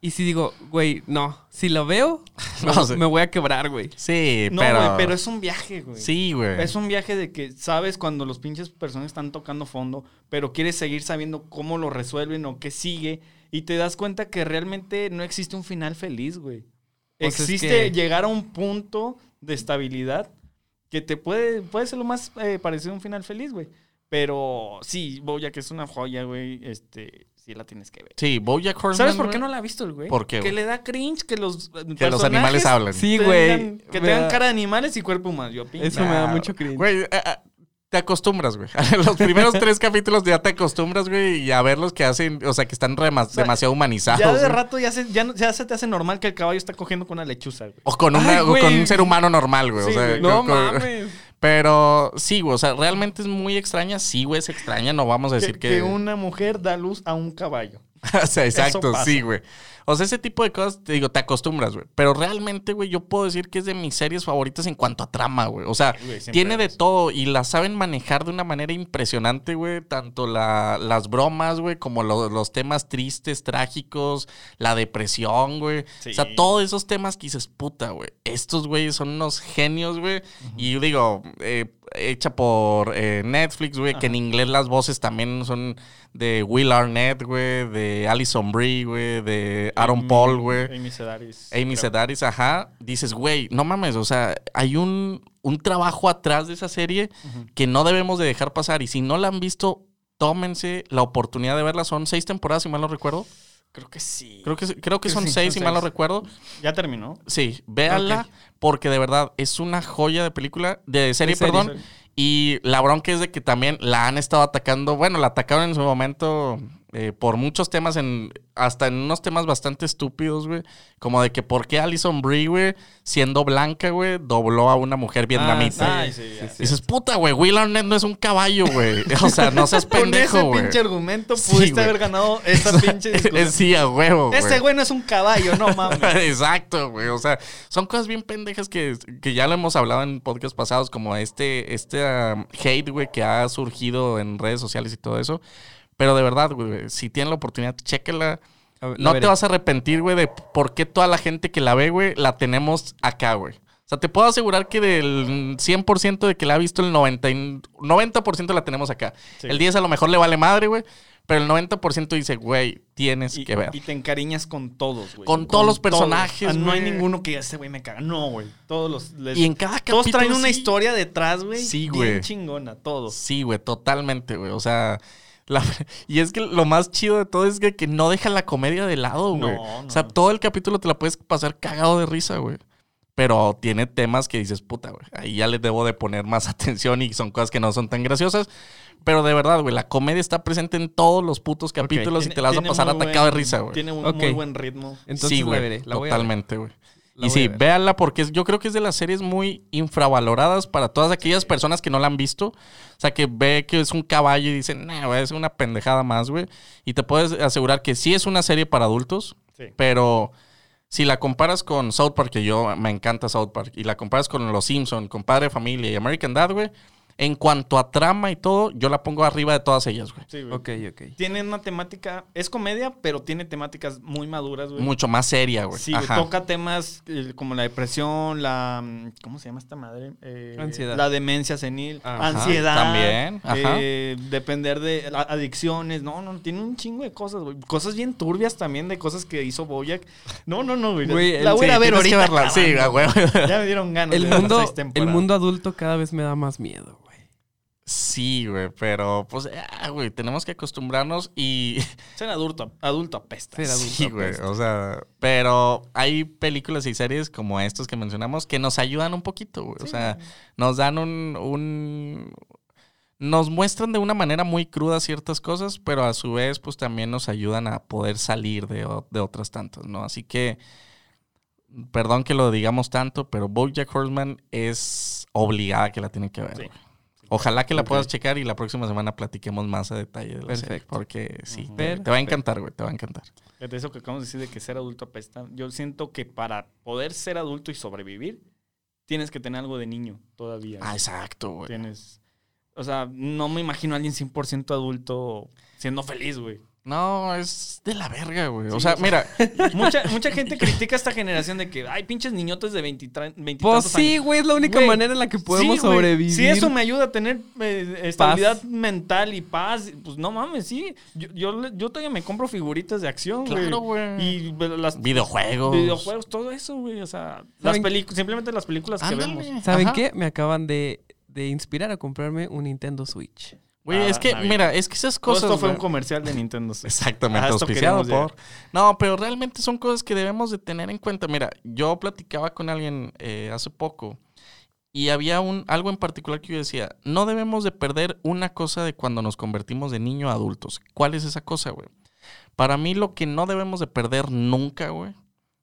y si digo, güey, no, si lo veo, me, No voy a quebrar, güey. Sí, No, pero... güey, pero es un viaje, güey. Sí, güey. Es un viaje de que sabes cuando los pinches personas están tocando fondo, pero quieres seguir sabiendo cómo lo resuelven o qué sigue. Y te das cuenta que realmente no existe un final feliz, güey. Pues es existe que- llegar a un punto de estabilidad que te puede, puede ser lo más eh, parecido a un final feliz, güey. Pero sí, Boya, que es una joya, güey, este, sí la tienes que ver. Sí, Bojack Horseman. ¿Sabes por qué no la ha visto el güey? ¿Por qué, Que le da cringe que los Que los animales hablan. Sí, güey. Que tengan da- cara de animales y cuerpo humano. Yo Eso me da Nah, mucho cringe. Güey, eh, eh, te acostumbras, güey. Los primeros tres capítulos ya te acostumbras, güey, y a ver los que hacen, o sea, que están demasiado humanizados. Ya de güey. rato ya se, ya, no- ya se te hace normal que el caballo está cogiendo con una lechuza, güey. O con, Ay, una- o con un ser humano normal, güey. Sí, o sea, güey. No con- mames. Pero sí, güey, o sea, realmente es muy extraña. Sí, güey, es extraña. No vamos a decir que que... una mujer da luz a un caballo. o sea, exacto, sí, güey. O sea, ese tipo de cosas, te digo, te acostumbras, güey. Pero realmente, güey, yo puedo decir que es de mis series favoritas en cuanto a trama, güey. O sea, Güey, tiene de es. todo y la saben manejar de una manera impresionante, güey. Tanto la- las bromas, güey, como lo- los temas tristes, trágicos, la depresión, güey. Sí. O sea, todos esos temas que dices, puta, güey. Estos güeyes son unos genios, güey. Y yo digo, eh, hecha por eh, Netflix, güey, que en inglés las voces también son de Will Arnett, güey, de Alison Brie, güey, de Aaron Amy- Paul, güey. Amy Sedaris. Amy creo. Sedaris, ajá. Dices, güey, no mames, o sea, hay un, un trabajo atrás de esa serie que no debemos de dejar pasar. Y si no la han visto, tómense la oportunidad de verla. Son seis temporadas, si mal no recuerdo. Creo que sí. Creo que, creo que son sí, seis, son si mal no recuerdo. Ya terminó. Sí, véanla, porque de verdad es una joya de película, de serie, serie, perdón. serie. Y la bronca es de que también la han estado atacando. Bueno, la atacaron en su momento eh, por muchos temas, en, hasta en unos temas bastante estúpidos, güey. Como de que por qué Alison Brie, güey, siendo blanca, güey, dobló a una mujer vietnamita. Ay, sí, ya. Dices, puta, güey, Will Arnett no es un caballo, güey. O sea, no seas Con pendejo, ese güey. pinche argumento pudiste haber ganado esta pinche discusión. sí, a huevo, güey. Ese güey no es un caballo, no mames. Exacto, güey. O sea, son cosas bien pendejas que, que ya lo hemos hablado en podcasts pasados, como este, este um, hate, güey, que ha surgido en redes sociales y todo eso. Pero de verdad, güey, si tienen la oportunidad, chéquela. Ver, No te vas a arrepentir, güey, de por qué toda la gente que la ve, güey, la tenemos acá, güey. O sea, te puedo asegurar que del 100% de que la ha visto, el 90, y- 90% la tenemos acá. Sí. El 10 a lo mejor le vale madre, güey. Pero el 90% dice, güey, tienes Y, que ver. y te encariñas con todos, güey. Con todos los personajes, Ah, No hay ninguno que ese güey me caga. No, güey. Todos los. les- Y en cada todos capítulo traen una sí. historia detrás, güey. Sí, Bien güey. chingona, todos. Sí, güey, totalmente, güey. O sea, la- y es que lo más chido de todo es que, que no deja la comedia de lado, güey. No, no. O sea, todo el capítulo te la puedes pasar cagado de risa, güey. Pero tiene temas que dices, puta, güey. Ahí ya les debo de poner más atención y son cosas que no son tan graciosas. Pero de verdad, güey, la comedia está presente en todos los putos capítulos y Tiene- te la vas a pasar atacado de risa, güey. Tiene un muy buen ritmo. Entonces sí, la güey. veré. La. Totalmente, güey. La Y sí, véanla porque yo creo que es de las series muy infravaloradas para todas aquellas personas que no la han visto. O sea, que ve que es un caballo y dicen, nah, güey, es una pendejada más, güey. Y te puedes asegurar que sí es una serie para adultos, Sí. pero si la comparas con South Park, que yo me encanta South Park, y la comparas con Los Simpson, con Padre de Familia y American Dad, güey, en cuanto a trama y todo, yo la pongo arriba de todas ellas, güey. Sí, güey. Ok, ok. Tiene una temática. Es comedia, pero tiene temáticas muy maduras, güey. Mucho más seria, güey. Sí, Ajá. toca temas eh, como la depresión, la... mm, ¿Cómo se llama esta madre? Eh, Ansiedad. La demencia senil, Ajá, ansiedad. también, ajá. eh, depender de adicciones. No, no, tiene un chingo de cosas, güey. Cosas bien turbias también de cosas que hizo Boyack. No, no, no, güey. Güey, la voy a Sí, ir a ver que ahorita. verla. Sí, güey. Ya me dieron ganas El de mundo, el mundo adulto cada vez me da más miedo, güey. Sí, güey, pero pues, ah, güey, tenemos que acostumbrarnos y... Ser adulto, adulto apesta. Ser adulto Sí, güey, o sea, pero hay películas y series como estos que mencionamos que nos ayudan un poquito, güey. o sea, güey. nos dan un, un... Nos muestran de una manera muy cruda ciertas cosas, pero a su vez, pues también nos ayudan a poder salir de, de otras tantas, ¿no? Así que, perdón que lo digamos tanto, pero BoJack Horseman es obligada que la tienen que ver. Sí. Ojalá que la puedas checar y la próxima semana platiquemos más a detalle de la serie, porque sí, te, te va a encantar, güey, te va a encantar. Eso que acabamos de decir de que ser adulto apesta. Yo siento que para poder ser adulto y sobrevivir, tienes que tener algo de niño todavía. Ah, exacto, güey. Tienes. O sea, no me imagino a alguien 100% adulto siendo feliz, güey. No, es de la verga, güey. o Sí, sea, o sea, mira, Mucha, mucha gente critica a esta generación de que hay pinches niñotes de 23, 20 Pues sí, güey, es la única Güey, manera en la que podemos Sí, sobrevivir. Si eso me ayuda a tener eh, estabilidad mental y paz, pues no mames, sí. Yo, yo, yo todavía me compro figuritas de acción, güey. Claro, güey. Y las videojuegos. videojuegos, todo eso, güey. O sea, las películas, simplemente las películas que vemos. ¿Saben Ajá. qué? Me acaban de, de inspirar a comprarme un Nintendo Switch. Güey, Ah, es que, Navidad. mira, es que esas Todo cosas. esto fue un comercial de Nintendo. Exactamente, A esto auspiciado por. No, pero realmente son cosas que debemos de tener en cuenta. Mira, yo platicaba con alguien eh, hace poco y había un algo en particular que yo decía, no debemos de perder una cosa de cuando nos convertimos de niño a adultos. ¿Cuál es esa cosa, güey? Para mí lo que no debemos de perder nunca, güey,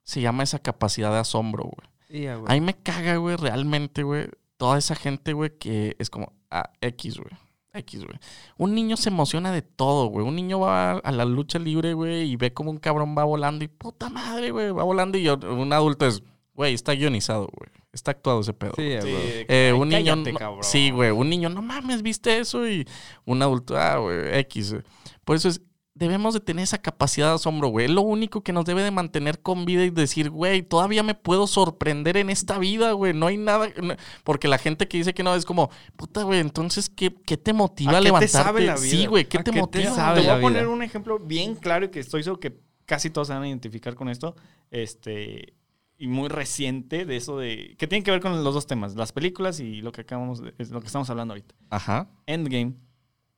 se llama esa capacidad de asombro, güey. Y ya, güey. A mí me caga, güey, realmente, güey. Toda esa gente, güey, que es como, ah, X, güey. X, güey. Un niño se emociona de todo, güey. Un niño va a la lucha libre, güey, y ve como un cabrón va volando y puta madre, güey, va volando y yo- un adulto es, güey, está guionizado, güey. Está actuado ese pedo. Sí, Sí, güey. que, Eh, un niño. cállate, no- cabrón. sí, güey. Un niño, no mames, ¿viste eso? Y un adulto, ah, güey, X. güey. Por eso es. Debemos de tener esa capacidad de asombro, güey. Es lo único que nos debe de mantener con vida y decir, güey, todavía me puedo sorprender en esta vida, güey. No hay nada... no- Porque la gente que dice que no es como, puta, güey, entonces, ¿qué, qué te motiva a, ¿A qué te levantarte? sabe la vida? Sí, güey, ¿qué ¿A te qué te motiva? sabe? Te voy la a poner vida. un ejemplo bien claro y que estoy seguro que casi todos se van a identificar con esto. Este. Y muy reciente de eso de. que tiene que ver con los dos temas, las películas y lo que acabamos de- es lo que estamos hablando ahorita. Ajá. Endgame.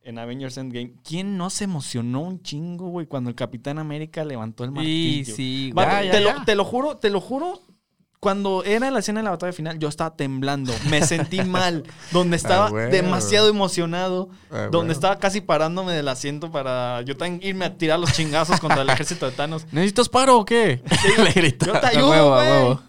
En Avengers Endgame. ¿Quién no se emocionó un chingo, güey, cuando el Capitán América levantó el martillo? sí, güey. Ya, ya, te, ya. Lo, te lo juro, te lo juro. Cuando era la escena de la batalla final, yo estaba temblando. Me sentí mal. Donde estaba huevo. demasiado emocionado. Ah, donde güey. estaba casi parándome del asiento para yo también irme a tirar los chingazos contra el ejército de Thanos. ¿Necesitas paro o qué? Le grita. Yo te ayudo, güey.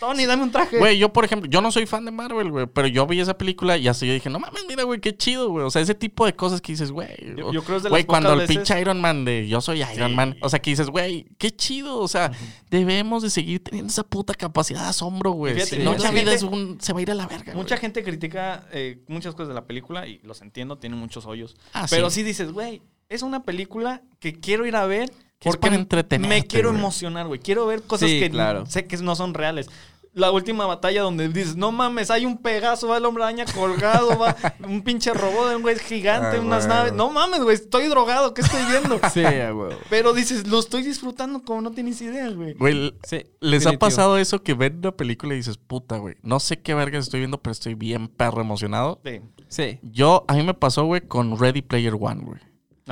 Tony, dame un traje. Güey, yo, por ejemplo, yo no soy fan de Marvel, güey, pero yo vi esa película y así yo dije, no mames, mira, güey, qué chido, güey. O sea, ese tipo de cosas que dices, güey. Yo- yo creo es de Güey, cuando el veces- pinche Iron Man de yo soy Iron Sí. Man, o sea, que dices, güey, qué chido, o sea, debemos de seguir teniendo esa puta capacidad de asombro, güey. Fíjate, Si no, mucha la vida gente- es un, se va a ir a la verga, Mucha gente critica eh, muchas cosas de la película y los entiendo, tienen muchos hoyos. Ah, Pero sí. sí dices, güey, es una película que quiero ir a ver Que es para entretenerte, me quiero güey. emocionar, güey. Quiero ver cosas Sí, que claro. sé que no son reales. La última batalla donde dices, no mames, hay un Pegaso, va el hombre araña colgado, va un pinche robot de un güey gigante, Ah, unas güey. naves. No mames, güey, estoy drogado, ¿qué estoy viendo? Sí, huevo. Pero dices, lo estoy disfrutando como no tienes idea, güey. Güey, Sí, ¿les ha pasado eso que ven una película y dices, puta, güey, no sé qué vergas estoy viendo, pero estoy bien perro emocionado? Sí. Sí. Yo, a mí me pasó, güey, con Ready Player One, güey.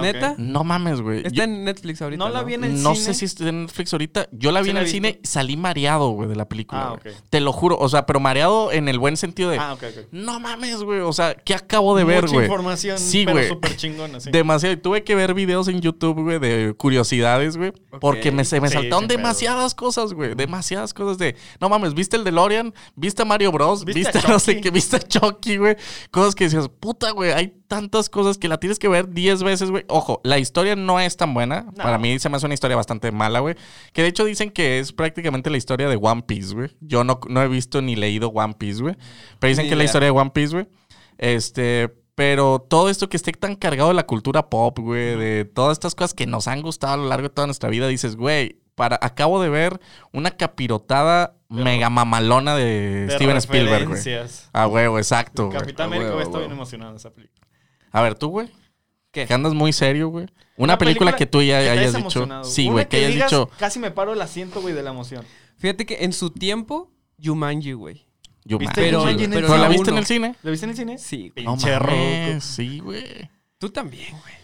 ¿Neta? No mames, güey. Está Yo- en Netflix ahorita. No la vi en el no cine. sé si está en Netflix ahorita. Yo la vi Sí en la el he cine, salí mareado, güey, de la película. Ah, güey. ok. Te lo juro. O sea, pero mareado en el buen sentido de. Ah, ok, ok. No mames, güey. O sea, ¿qué acabo de ver, Mucha güey? información, Sí, pero güey. súper chingona, sí. Demasiado. Y tuve que ver videos en YouTube, güey, de curiosidades, güey. Porque me, se me Sí, saltaron pedo. demasiadas cosas, güey. Demasiadas cosas de. No mames, ¿viste el DeLorean? ¿Viste a Mario Bros? ¿Viste ¿Viste, a no sé Chucky? qué? ¿Viste a Chucky, güey? Cosas que decías, puta, güey. Hay tantas cosas que la tienes que ver 10 veces, güey. Ojo, la historia no es tan buena. No. Para mí se me hace una historia bastante mala, güey. Que de hecho dicen que es prácticamente la historia de One Piece, güey. Yo no, no he visto ni leído One Piece, güey. Pero dicen Ni que es la historia de One Piece, güey. Este, pero todo esto que esté tan cargado de la cultura pop, güey, de todas estas cosas que nos han gustado a lo largo de toda nuestra vida, dices, güey, para, acabo de ver una capirotada mega mamalona de, De Steven Spielberg, güey. Ah, huevo, exacto. Capitán América está bien emocionado en esa película. A ver, tú, güey. ¿Qué? Que andas muy serio, güey. Una, película, que tú ya que hayas dicho. Sí, güey, que, hayas digas, dicho. Casi me paro el asiento, güey, de la emoción. Fíjate que en su tiempo, Jumanji, güey. Yo ¿Viste Pero- güey. Jumanji ¿Pero la viste en el cine? ¿Lo viste en el cine? Sí, güey. No Pinche mames, roco. sí, güey. Tú también, güey.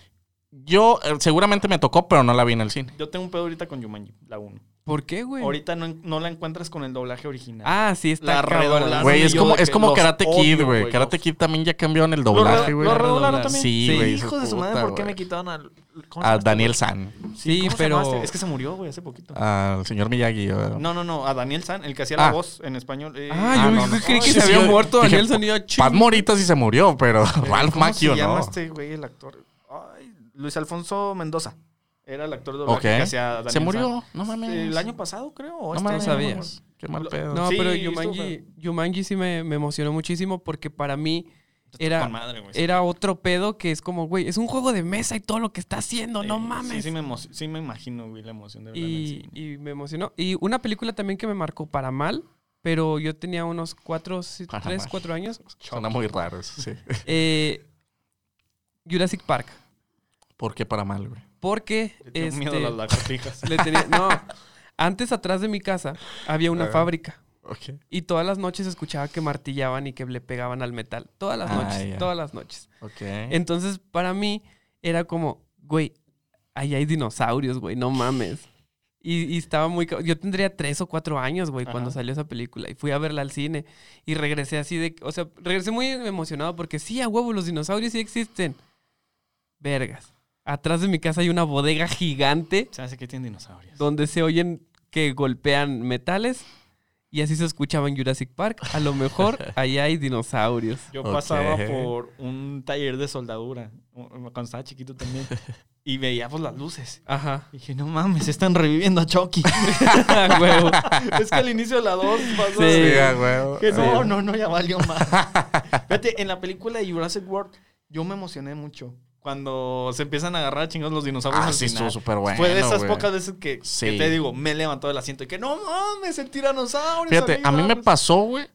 Yo eh, seguramente me tocó, pero no la vi en el cine. Yo tengo un pedo ahorita con Jumanji, la 1. ¿Por qué, güey? Ahorita no, no la encuentras con el doblaje original. Ah, sí, está La redoblaron. Güey, es como, es como Karate Kid, güey. Karate los- Kid también ya cambió en el ¿Lo, doblaje, güey. ¿Lo redoblaron Sí, también? Sí, güey. Hijo de su madre, ¿por qué me quitaron al. ¿cómo A este Daniel? San. Sí, ¿cómo pero-? Es que se murió, güey, hace poquito. Al señor Miyagi. güey. No, no, no, a Daniel San, el que hacía Ah. la voz en español. eh, Ah, Ah, yo no, no. creí que Sí, se sí, había muerto Daniel Sonía Pat Morita sí se murió, pero eh, Ralph ¿Cómo Macchio se llama no. este güey, el actor? Ay, Luis Alfonso Mendoza. Era el actor de doblaje Ok. que hacía Daniel Se murió, San. no mames. El año pasado, creo. o No este mames. año, sabía. no me acuerdo. Qué mal pedo. No, Sí, pero estuvo Jumanji, Jumanji sí me, me emocionó muchísimo porque para mí Era- madre, güey. era otro pedo que es como, güey, es un juego de mesa y todo lo que está haciendo, no Sí, mames. Sí, sí me, sí me imagino, güey, la emoción de el y, cine. y me emocionó. Y una película también que me marcó para mal, pero yo tenía unos cuatro, sí, Para tres, mal. cuatro años. Suena muy raro eso, sí. Eh, Jurassic Park. ¿Por qué para mal, güey? Porque Le tengo miedo a este, las lagartijas. le tenía- no, antes atrás de mi casa había una fábrica. Ok. Y todas las noches escuchaba que martillaban y que le pegaban al metal. Todas las Ah, noches, todas las noches. Ok. Entonces, para mí, era como, güey, ahí hay dinosaurios, güey, no mames. Y, y estaba muy... Yo tendría tres o cuatro años, güey, cuando salió esa película. Y fui a verla al cine. Y regresé así de... O sea, regresé muy emocionado porque sí, a huevo, los dinosaurios sí existen. Vergas. Atrás de mi casa hay una bodega gigante Se hace que tienen dinosaurios. donde se oyen que golpean metales. Y así se escuchaba en Jurassic Park. A lo mejor ahí hay dinosaurios. Yo pasaba por un taller de soldadura cuando estaba chiquito también. Y veía pues las luces. Ajá. Y dije, no mames, están reviviendo a Chucky. A huevo. es que al inicio de la 2 pasó. Sí. A huevo. Que no, no, no, ya valió más. Fíjate, en la película de Jurassic World, yo me emocioné mucho. Cuando se empiezan a agarrar chingados los dinosaurios Ah, al sí, final. estuvo súper bueno. Fue de esas pocas veces que, te digo, me levantó del asiento y que no mames, el tiranosaurio. Fíjate, a mí me pasó güey.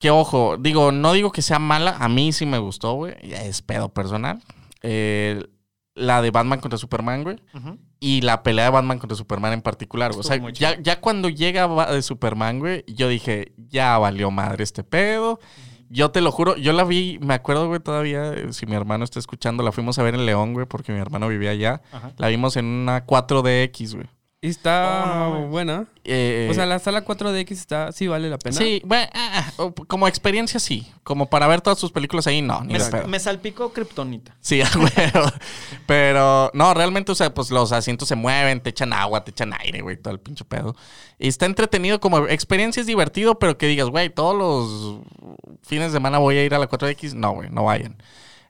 Que ojo, digo, no digo que sea mala, a mí sí me gustó, güey. Es pedo personal. Eh, la de Batman contra Superman, güey. Y la pelea de Batman contra Superman en particular, güey. O sea, ya, cuando llega de Superman, güey, yo dije, ya valió madre este pedo. Yo te lo juro, yo la vi, me acuerdo, güey, todavía, eh, si mi hermano está escuchando, la fuimos a ver en León, güey, porque mi hermano vivía allá. Ajá. La vimos en una 4DX, güey. Y está Oh, buena. Eh, O sea, la sala 4DX está, sí vale la pena. Sí, bueno, ah, ah, como experiencia sí. Como para ver todas sus películas ahí, no, ni Me, me salpicó Kryptonita. Sí, a huevo. Pero no, realmente, o sea, pues los asientos se mueven, te echan agua, te echan aire, güey, todo el pinche pedo. Y está entretenido como experiencia, es divertido, pero que digas, güey, todos los fines de semana voy a ir a la 4X. No, güey, no vayan.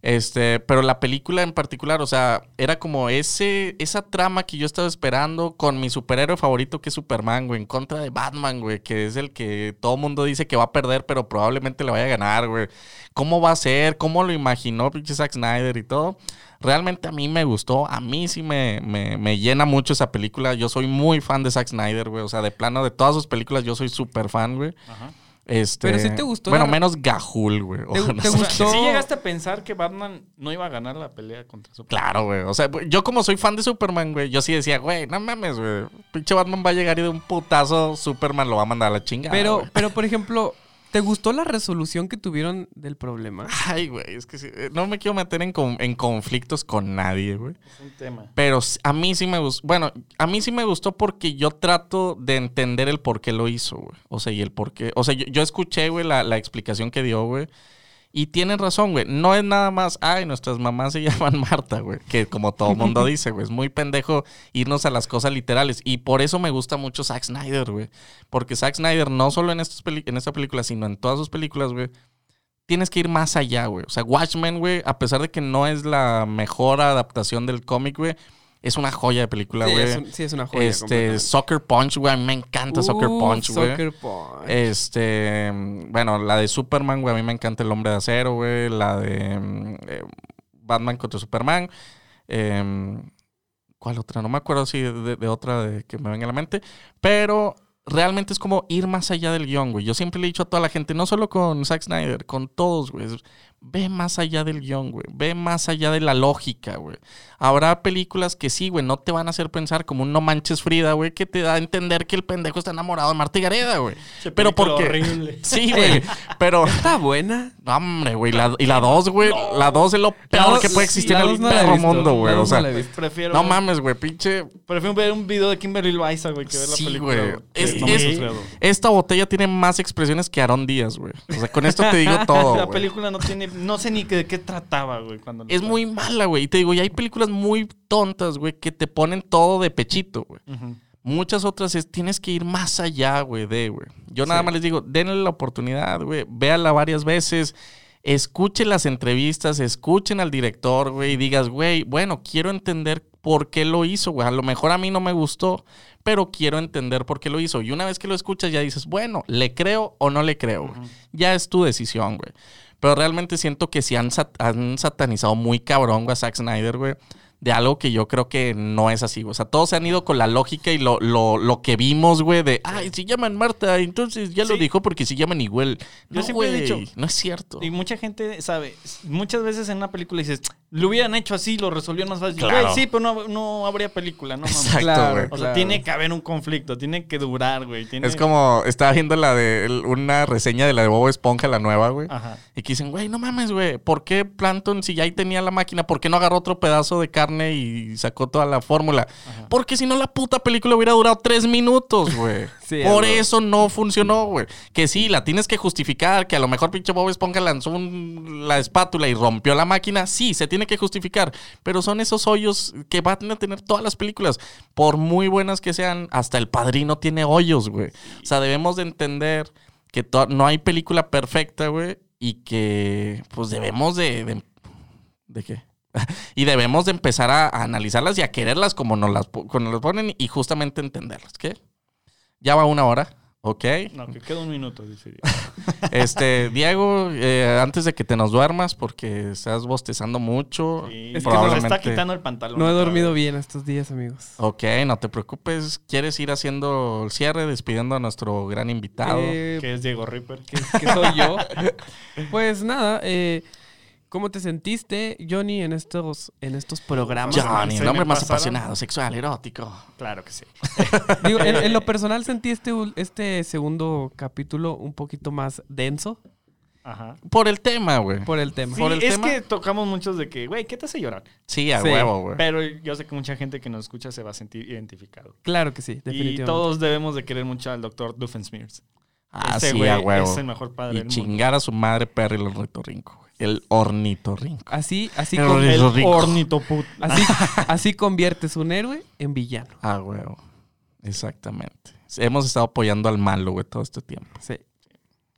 Este, pero la película en particular, o sea, era como ese, esa trama que yo estaba esperando con mi superhéroe favorito que es Superman, güey, en contra de Batman, güey, que es el que todo mundo dice que va a perder, pero probablemente le vaya a ganar, güey. ¿Cómo va a ser? ¿Cómo lo imaginó pinche Zack Snyder y todo? Realmente a mí me gustó, a mí sí me, me, me llena mucho esa película. Yo soy muy fan de Zack Snyder, güey. O sea, de plano de todas sus películas yo soy súper fan, güey. Ajá. Este, Pero sí te gustó Bueno, la- menos Gahul, güey. ¿Te- no te sé. gustó? ¿Sí llegaste a pensar que Batman no iba a ganar la pelea contra Superman? Claro, güey. O sea, yo como soy fan de Superman, güey, yo sí decía, güey, no mames, güey. Pinche Batman va a llegar y de un putazo Superman lo va a mandar a la chingada. Pero, pero por ejemplo, ¿te gustó la resolución que tuvieron del problema? Ay, güey, es que sí, eh, no me quiero meter en, con- en conflictos con nadie, güey. Es un tema. Pero a mí sí me gustó. Bueno, a mí sí me gustó porque yo trato de entender el por qué lo hizo, güey. O sea, y el por qué. O sea, yo, yo escuché, güey, la, la explicación que dio, güey. Y tienen razón, güey. No es nada más, ay, nuestras mamás se llaman Marta, güey. Que como todo mundo dice, güey. Es muy pendejo irnos a las cosas literales. Y por eso me gusta mucho Zack Snyder, güey. Porque Zack Snyder, no solo en, estos en esta película, sino en todas sus películas, güey. Tienes que ir más allá, güey. O sea, Watchmen, güey, a pesar de que no es la mejor adaptación del cómic, güey, es una joya de película, güey. sí, es una joya. este. Soccer Punch, güey. A mí me encanta Soccer Uf, Punch, güey. Soccer Punch. Este, bueno, la de Superman, güey, a mí me encanta El Hombre de Acero, güey, la de mm, eh, Batman contra Superman. Em, ¿Cuál otra? No me acuerdo si de, de otra de que me venga a la mente, pero realmente es como ir más allá del guion, güey. Yo siempre le he dicho a toda la gente, no solo con Zack Snyder, con todos, güey. Ve más allá del guion, güey. Ve más allá de la lógica, güey. Habrá películas que sí, güey, no te van a hacer pensar como un No Manches Frida, güey, que te da a entender que el pendejo está enamorado de Marta y Gareda, güey. Che, Pero porque... horrible. Sí, güey. Pero... Está buena. No, hombre, güey. la- y la 2, güey. La 2 es lo peor dos- que puede existir la en el no la perro mundo, güey. La O no sea, la visto. Prefiero, no mames, güey. Pinche... prefiero ver un video de Kimberly Loaiza, güey, que ver la Sí, película. güey. Es- es-. Esta botella tiene más expresiones que Aaron Díaz, güey. O sea, con esto te digo todo, la güey. película no tiene, no sé ni de qué trataba, güey. Cuando Es muy mala, güey. Y te digo, y hay películas muy tontas, güey, que te ponen todo de pechito, güey. Muchas otras es, tienes que ir más allá, güey, de, güey. Yo nada Sí. más les digo, denle la oportunidad, güey. Véala varias veces. Escuchen las entrevistas, escuchen al director, güey, y digas, güey, bueno, quiero entender por qué lo hizo, güey. A lo mejor a mí no me gustó, pero quiero entender por qué lo hizo. Y una vez que lo escuchas, ya dices, bueno, ¿le creo o no le creo, güey? Ya es tu decisión, güey. Pero realmente siento que sí han, han satanizado muy cabrón, a Zack Snyder, güey. De algo que yo creo que no es así. O sea, todos se han ido con la lógica y lo, lo, lo que vimos, güey, de, ay, si llaman Marta, entonces ya lo Sí. dijo porque si llaman igual. Yo No, siempre he dicho- No es cierto. Y mucha gente sabe, muchas veces en una película dices, lo hubieran hecho así, lo resolvían más fácil. Claro. Güey, sí, pero no, no habría película, no mames. Exacto, Claro, güey. O sea, claro. tiene que haber un conflicto, tiene que durar, güey. tiene- Es como, estaba viendo la de una reseña de la de Bob Esponja, la nueva, güey. Ajá. Y que dicen, güey, no mames, güey, ¿por qué Planton, si ya ahí tenía la máquina, por qué no agarró otro pedazo de carne y sacó toda la fórmula? Porque si no, la puta película hubiera durado tres minutos, güey. Sí, por eso no funcionó, güey. Que sí, la tienes que justificar, que a lo mejor pinche Bob Esponja lanzó un- la espátula y rompió la máquina. Sí, se tiene que justificar. Pero son esos hoyos que van a tener todas las películas. Por muy buenas que sean, hasta El Padrino tiene hoyos, güey. O sea, debemos de entender que no hay película perfecta, güey. Y que, pues, debemos de... ¿De, ¿de qué? y debemos de empezar a, a analizarlas y a quererlas como nos las, como nos las ponen y justamente entenderlas. ¿Qué? Ya va una hora. ¿Ok? No, que queda un minuto, dice. Este, Diego, eh, antes de que te nos duermas, porque estás bostezando mucho. Sí, Es es que que no- nos está quitando el pantalón. No he dormido bien estos días, amigos. Ok, no te preocupes. ¿Quieres ir haciendo el cierre, despidiendo a nuestro gran invitado? Eh, Que es Diego Ripper. que, que soy yo. Pues nada, eh, ¿cómo te sentiste, Johnny, en estos, en estos programas? Johnny, el hombre más apasionado, sexual, erótico. Claro que sí. Digo, en, en lo personal sentí este, este segundo capítulo un poquito más denso Ajá. Por el tema, güey. por el tema. Sí, Por el es tema. que tocamos muchos de que, güey, ¿qué te hace llorar? Sí, a Sí. huevo, güey. Pero yo sé que mucha gente que nos escucha se va a sentir identificado. Claro que sí, Y definitivamente. todos debemos de querer mucho al doctor Doofenshmirtz. Ah, Ese sí, güey a huevo. Es el mejor padre Y del mundo. chingar a su madre perro el ornitorrinco, güey. El ornitorrinco. Así, así, El con- El ornitoput. así, así conviertes un héroe en villano. Ah, huevo. Exactamente. Hemos estado apoyando al malo, güey, todo este tiempo. Sí.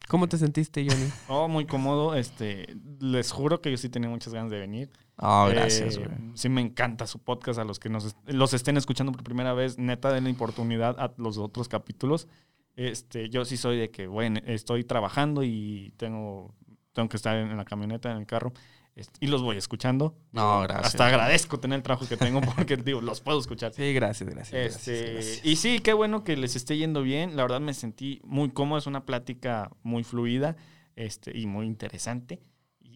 ¿Cómo te sentiste, Johnny? Oh, muy cómodo. Este, les juro que yo sí tenía muchas ganas de venir. Oh, gracias, Eh, güey. sí me encanta su podcast. A los que nos est- los estén escuchando por primera vez, neta, den la oportunidad a los otros capítulos. Este, yo sí soy de que, bueno, estoy trabajando y tengo, tengo que estar en, la camioneta, en el carro. este, y los voy escuchando. No, gracias. Hasta agradezco tener el trabajo que tengo porque, digo, los puedo escuchar. Sí, gracias, gracias. Este, gracias, gracias. Y sí, qué bueno que les esté yendo bien. La verdad me sentí muy cómodo. Es una plática muy fluida este, y muy interesante.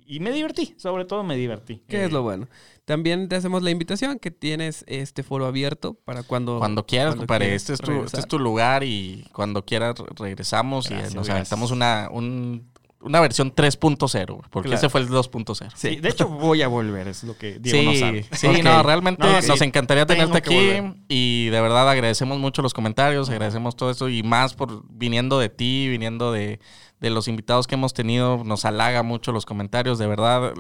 Y, me divertí, sobre todo me divertí. ¿Qué Eh, es lo bueno? También te hacemos la invitación que tienes este foro abierto para cuando... Cuando quieras, cuando compadre. quieras Este es, tu, este es tu lugar y cuando quieras re- regresamos Gracias, y nos gracias. aventamos una, un- una versión 3.0, güey, porque Claro. ese fue el 2.0. Sí, de hecho voy a volver, es lo que Diego sí, no sabe. sí, no, realmente No, sí, nos encantaría tenerte que aquí y de verdad agradecemos mucho los comentarios, agradecemos todo esto y más por viniendo de ti, viniendo de, de los invitados que hemos tenido, nos halaga mucho los comentarios, de verdad.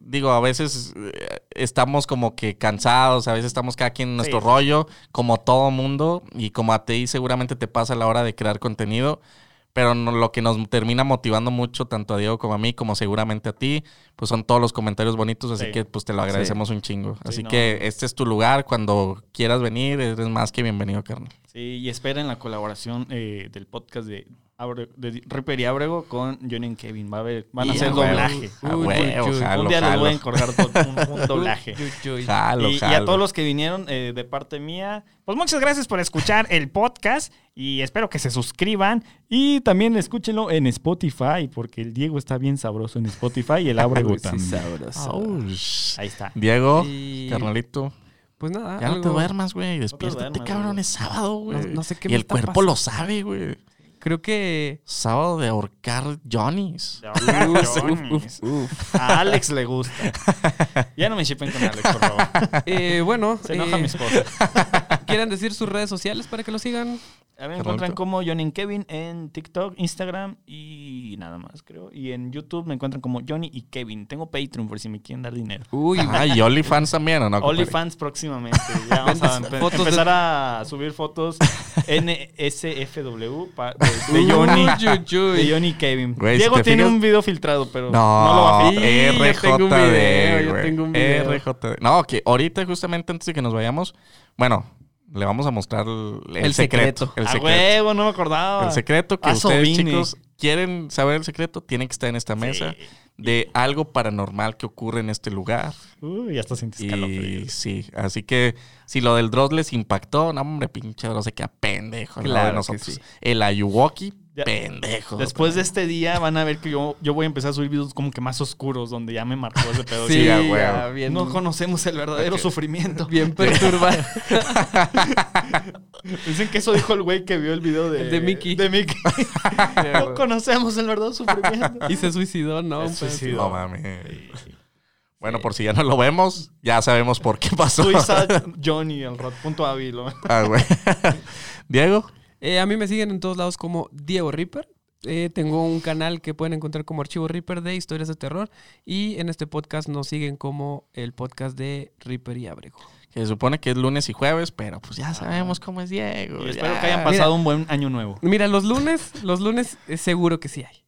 Digo, a veces eh, estamos como que cansados, a veces estamos cada quien en nuestro Sí. rollo, como todo mundo, y como a ti seguramente te pasa a la hora de crear contenido, pero no- lo que nos termina motivando mucho, tanto a Diego como a mí, como seguramente a ti, pues son todos los comentarios bonitos, así Sí. que pues te lo agradecemos un chingo. Así no. que este es tu lugar, cuando quieras venir, eres más que bienvenido, carnal. Sí, y esperen la colaboración eh, del podcast de, Abre- de Ripper y Abrego con Johnny y Kevin. Va a haber, van a Y hacer a huevo. doblaje. A huevo, jalo, un día les voy a encargar un, un doblaje. Uy, uy. Jalo, Y, y a todos los que vinieron eh, de parte mía, pues muchas gracias por escuchar el podcast y espero que se suscriban y también escúchenlo en Spotify porque el Diego está bien sabroso en Spotify y el Abrego sí, también. sabroso. Aush. Ahí está. Diego, Y- carnalito, Pues nada, ya no te duermas, güey. Despiértate, duermas, cabrón, güey. es sábado, güey. No- no sé qué Y me el está cuerpo pasando. lo sabe, güey. Creo que... Sábado de ahorcar Johnny's. Uf, uf. A Alex le gusta. Ya no me shipen con Alex, por favor. Eh, bueno, Se enoja eh, mi esposa. ¿quieren decir sus redes sociales para que lo sigan? A mí me encuentran como Johnny Kevin en TikTok, Instagram y nada más, creo. Y en YouTube me encuentran como Johnny y Kevin. Tengo Patreon por si me quieren dar dinero. Uy, Ah, y OnlyFans también, ¿o no? OnlyFans próximamente. Ya vamos a Vendes empe- fotos de- empezar a subir fotos NSFW pa- de, de Johnny. De Johnny y Kevin. Diego tiene fijas- un video filtrado, pero no, No, lo va a filtrar. yo tengo un RJD, video, yo tengo un video. RJD. No, que ahorita justamente antes de que nos vayamos, bueno, le vamos a mostrar el, el El secreto. secreto. El A secreto. huevo, no me acordaba. El secreto que A eso ustedes, vine. chicos, quieren saber el secreto, tienen que estar en esta mesa Sí. de algo paranormal que ocurre en este lugar. Uy, ya hasta sientes Y calofríos. sí, así que si lo del Dross les impactó, no, hombre, pinche Dross se queda pendejo. Claro de que nosotros. sí. El Ayuwoki, Ya. pendejo. Después de este día van a ver que yo, yo voy a empezar a subir videos como que más oscuros, donde ya me marcó ese pedo. Sí, a Sí, huevo. ya, bien, no conocemos el verdadero sufrimiento. bien perturbado. Dicen que eso dijo el güey que vio el video de, de Mickey. De Mickey. no conocemos el verdadero sufrimiento. y se suicidó, ¿no? Se suicidó. No mames. Bueno, por si ya no lo vemos, ya sabemos por qué pasó. Suiza Johnny, el rot, punto. Ah, güey. Diego. Eh, a mí me siguen en todos lados como Diego Reaper. Eh, tengo un canal que pueden encontrar como Archivo Reaper de historias de terror. Y en este podcast nos siguen como el podcast de Reaper y Abrego. Que se supone que es lunes y jueves, pero pues ya sabemos cómo es Diego. Y espero ya. que hayan pasado un buen año nuevo. Mira, los lunes, los lunes eh, seguro que sí hay.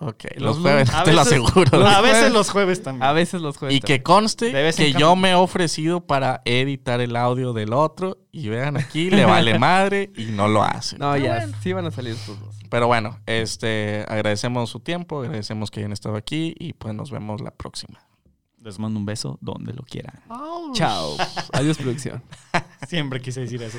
Ok, Los los jueves, te lo aseguro. a veces los jueves también. A veces los jueves. Y que conste que yo me he ofrecido para editar el audio del otro Y vean aquí, le vale madre y no lo hace. No, ya, sí van a salir estos dos. Pero bueno, este, agradecemos su tiempo, agradecemos que hayan estado aquí y pues nos vemos la próxima. Les mando un beso donde lo quieran. Chao. Adiós, producción. Siempre quise decir eso.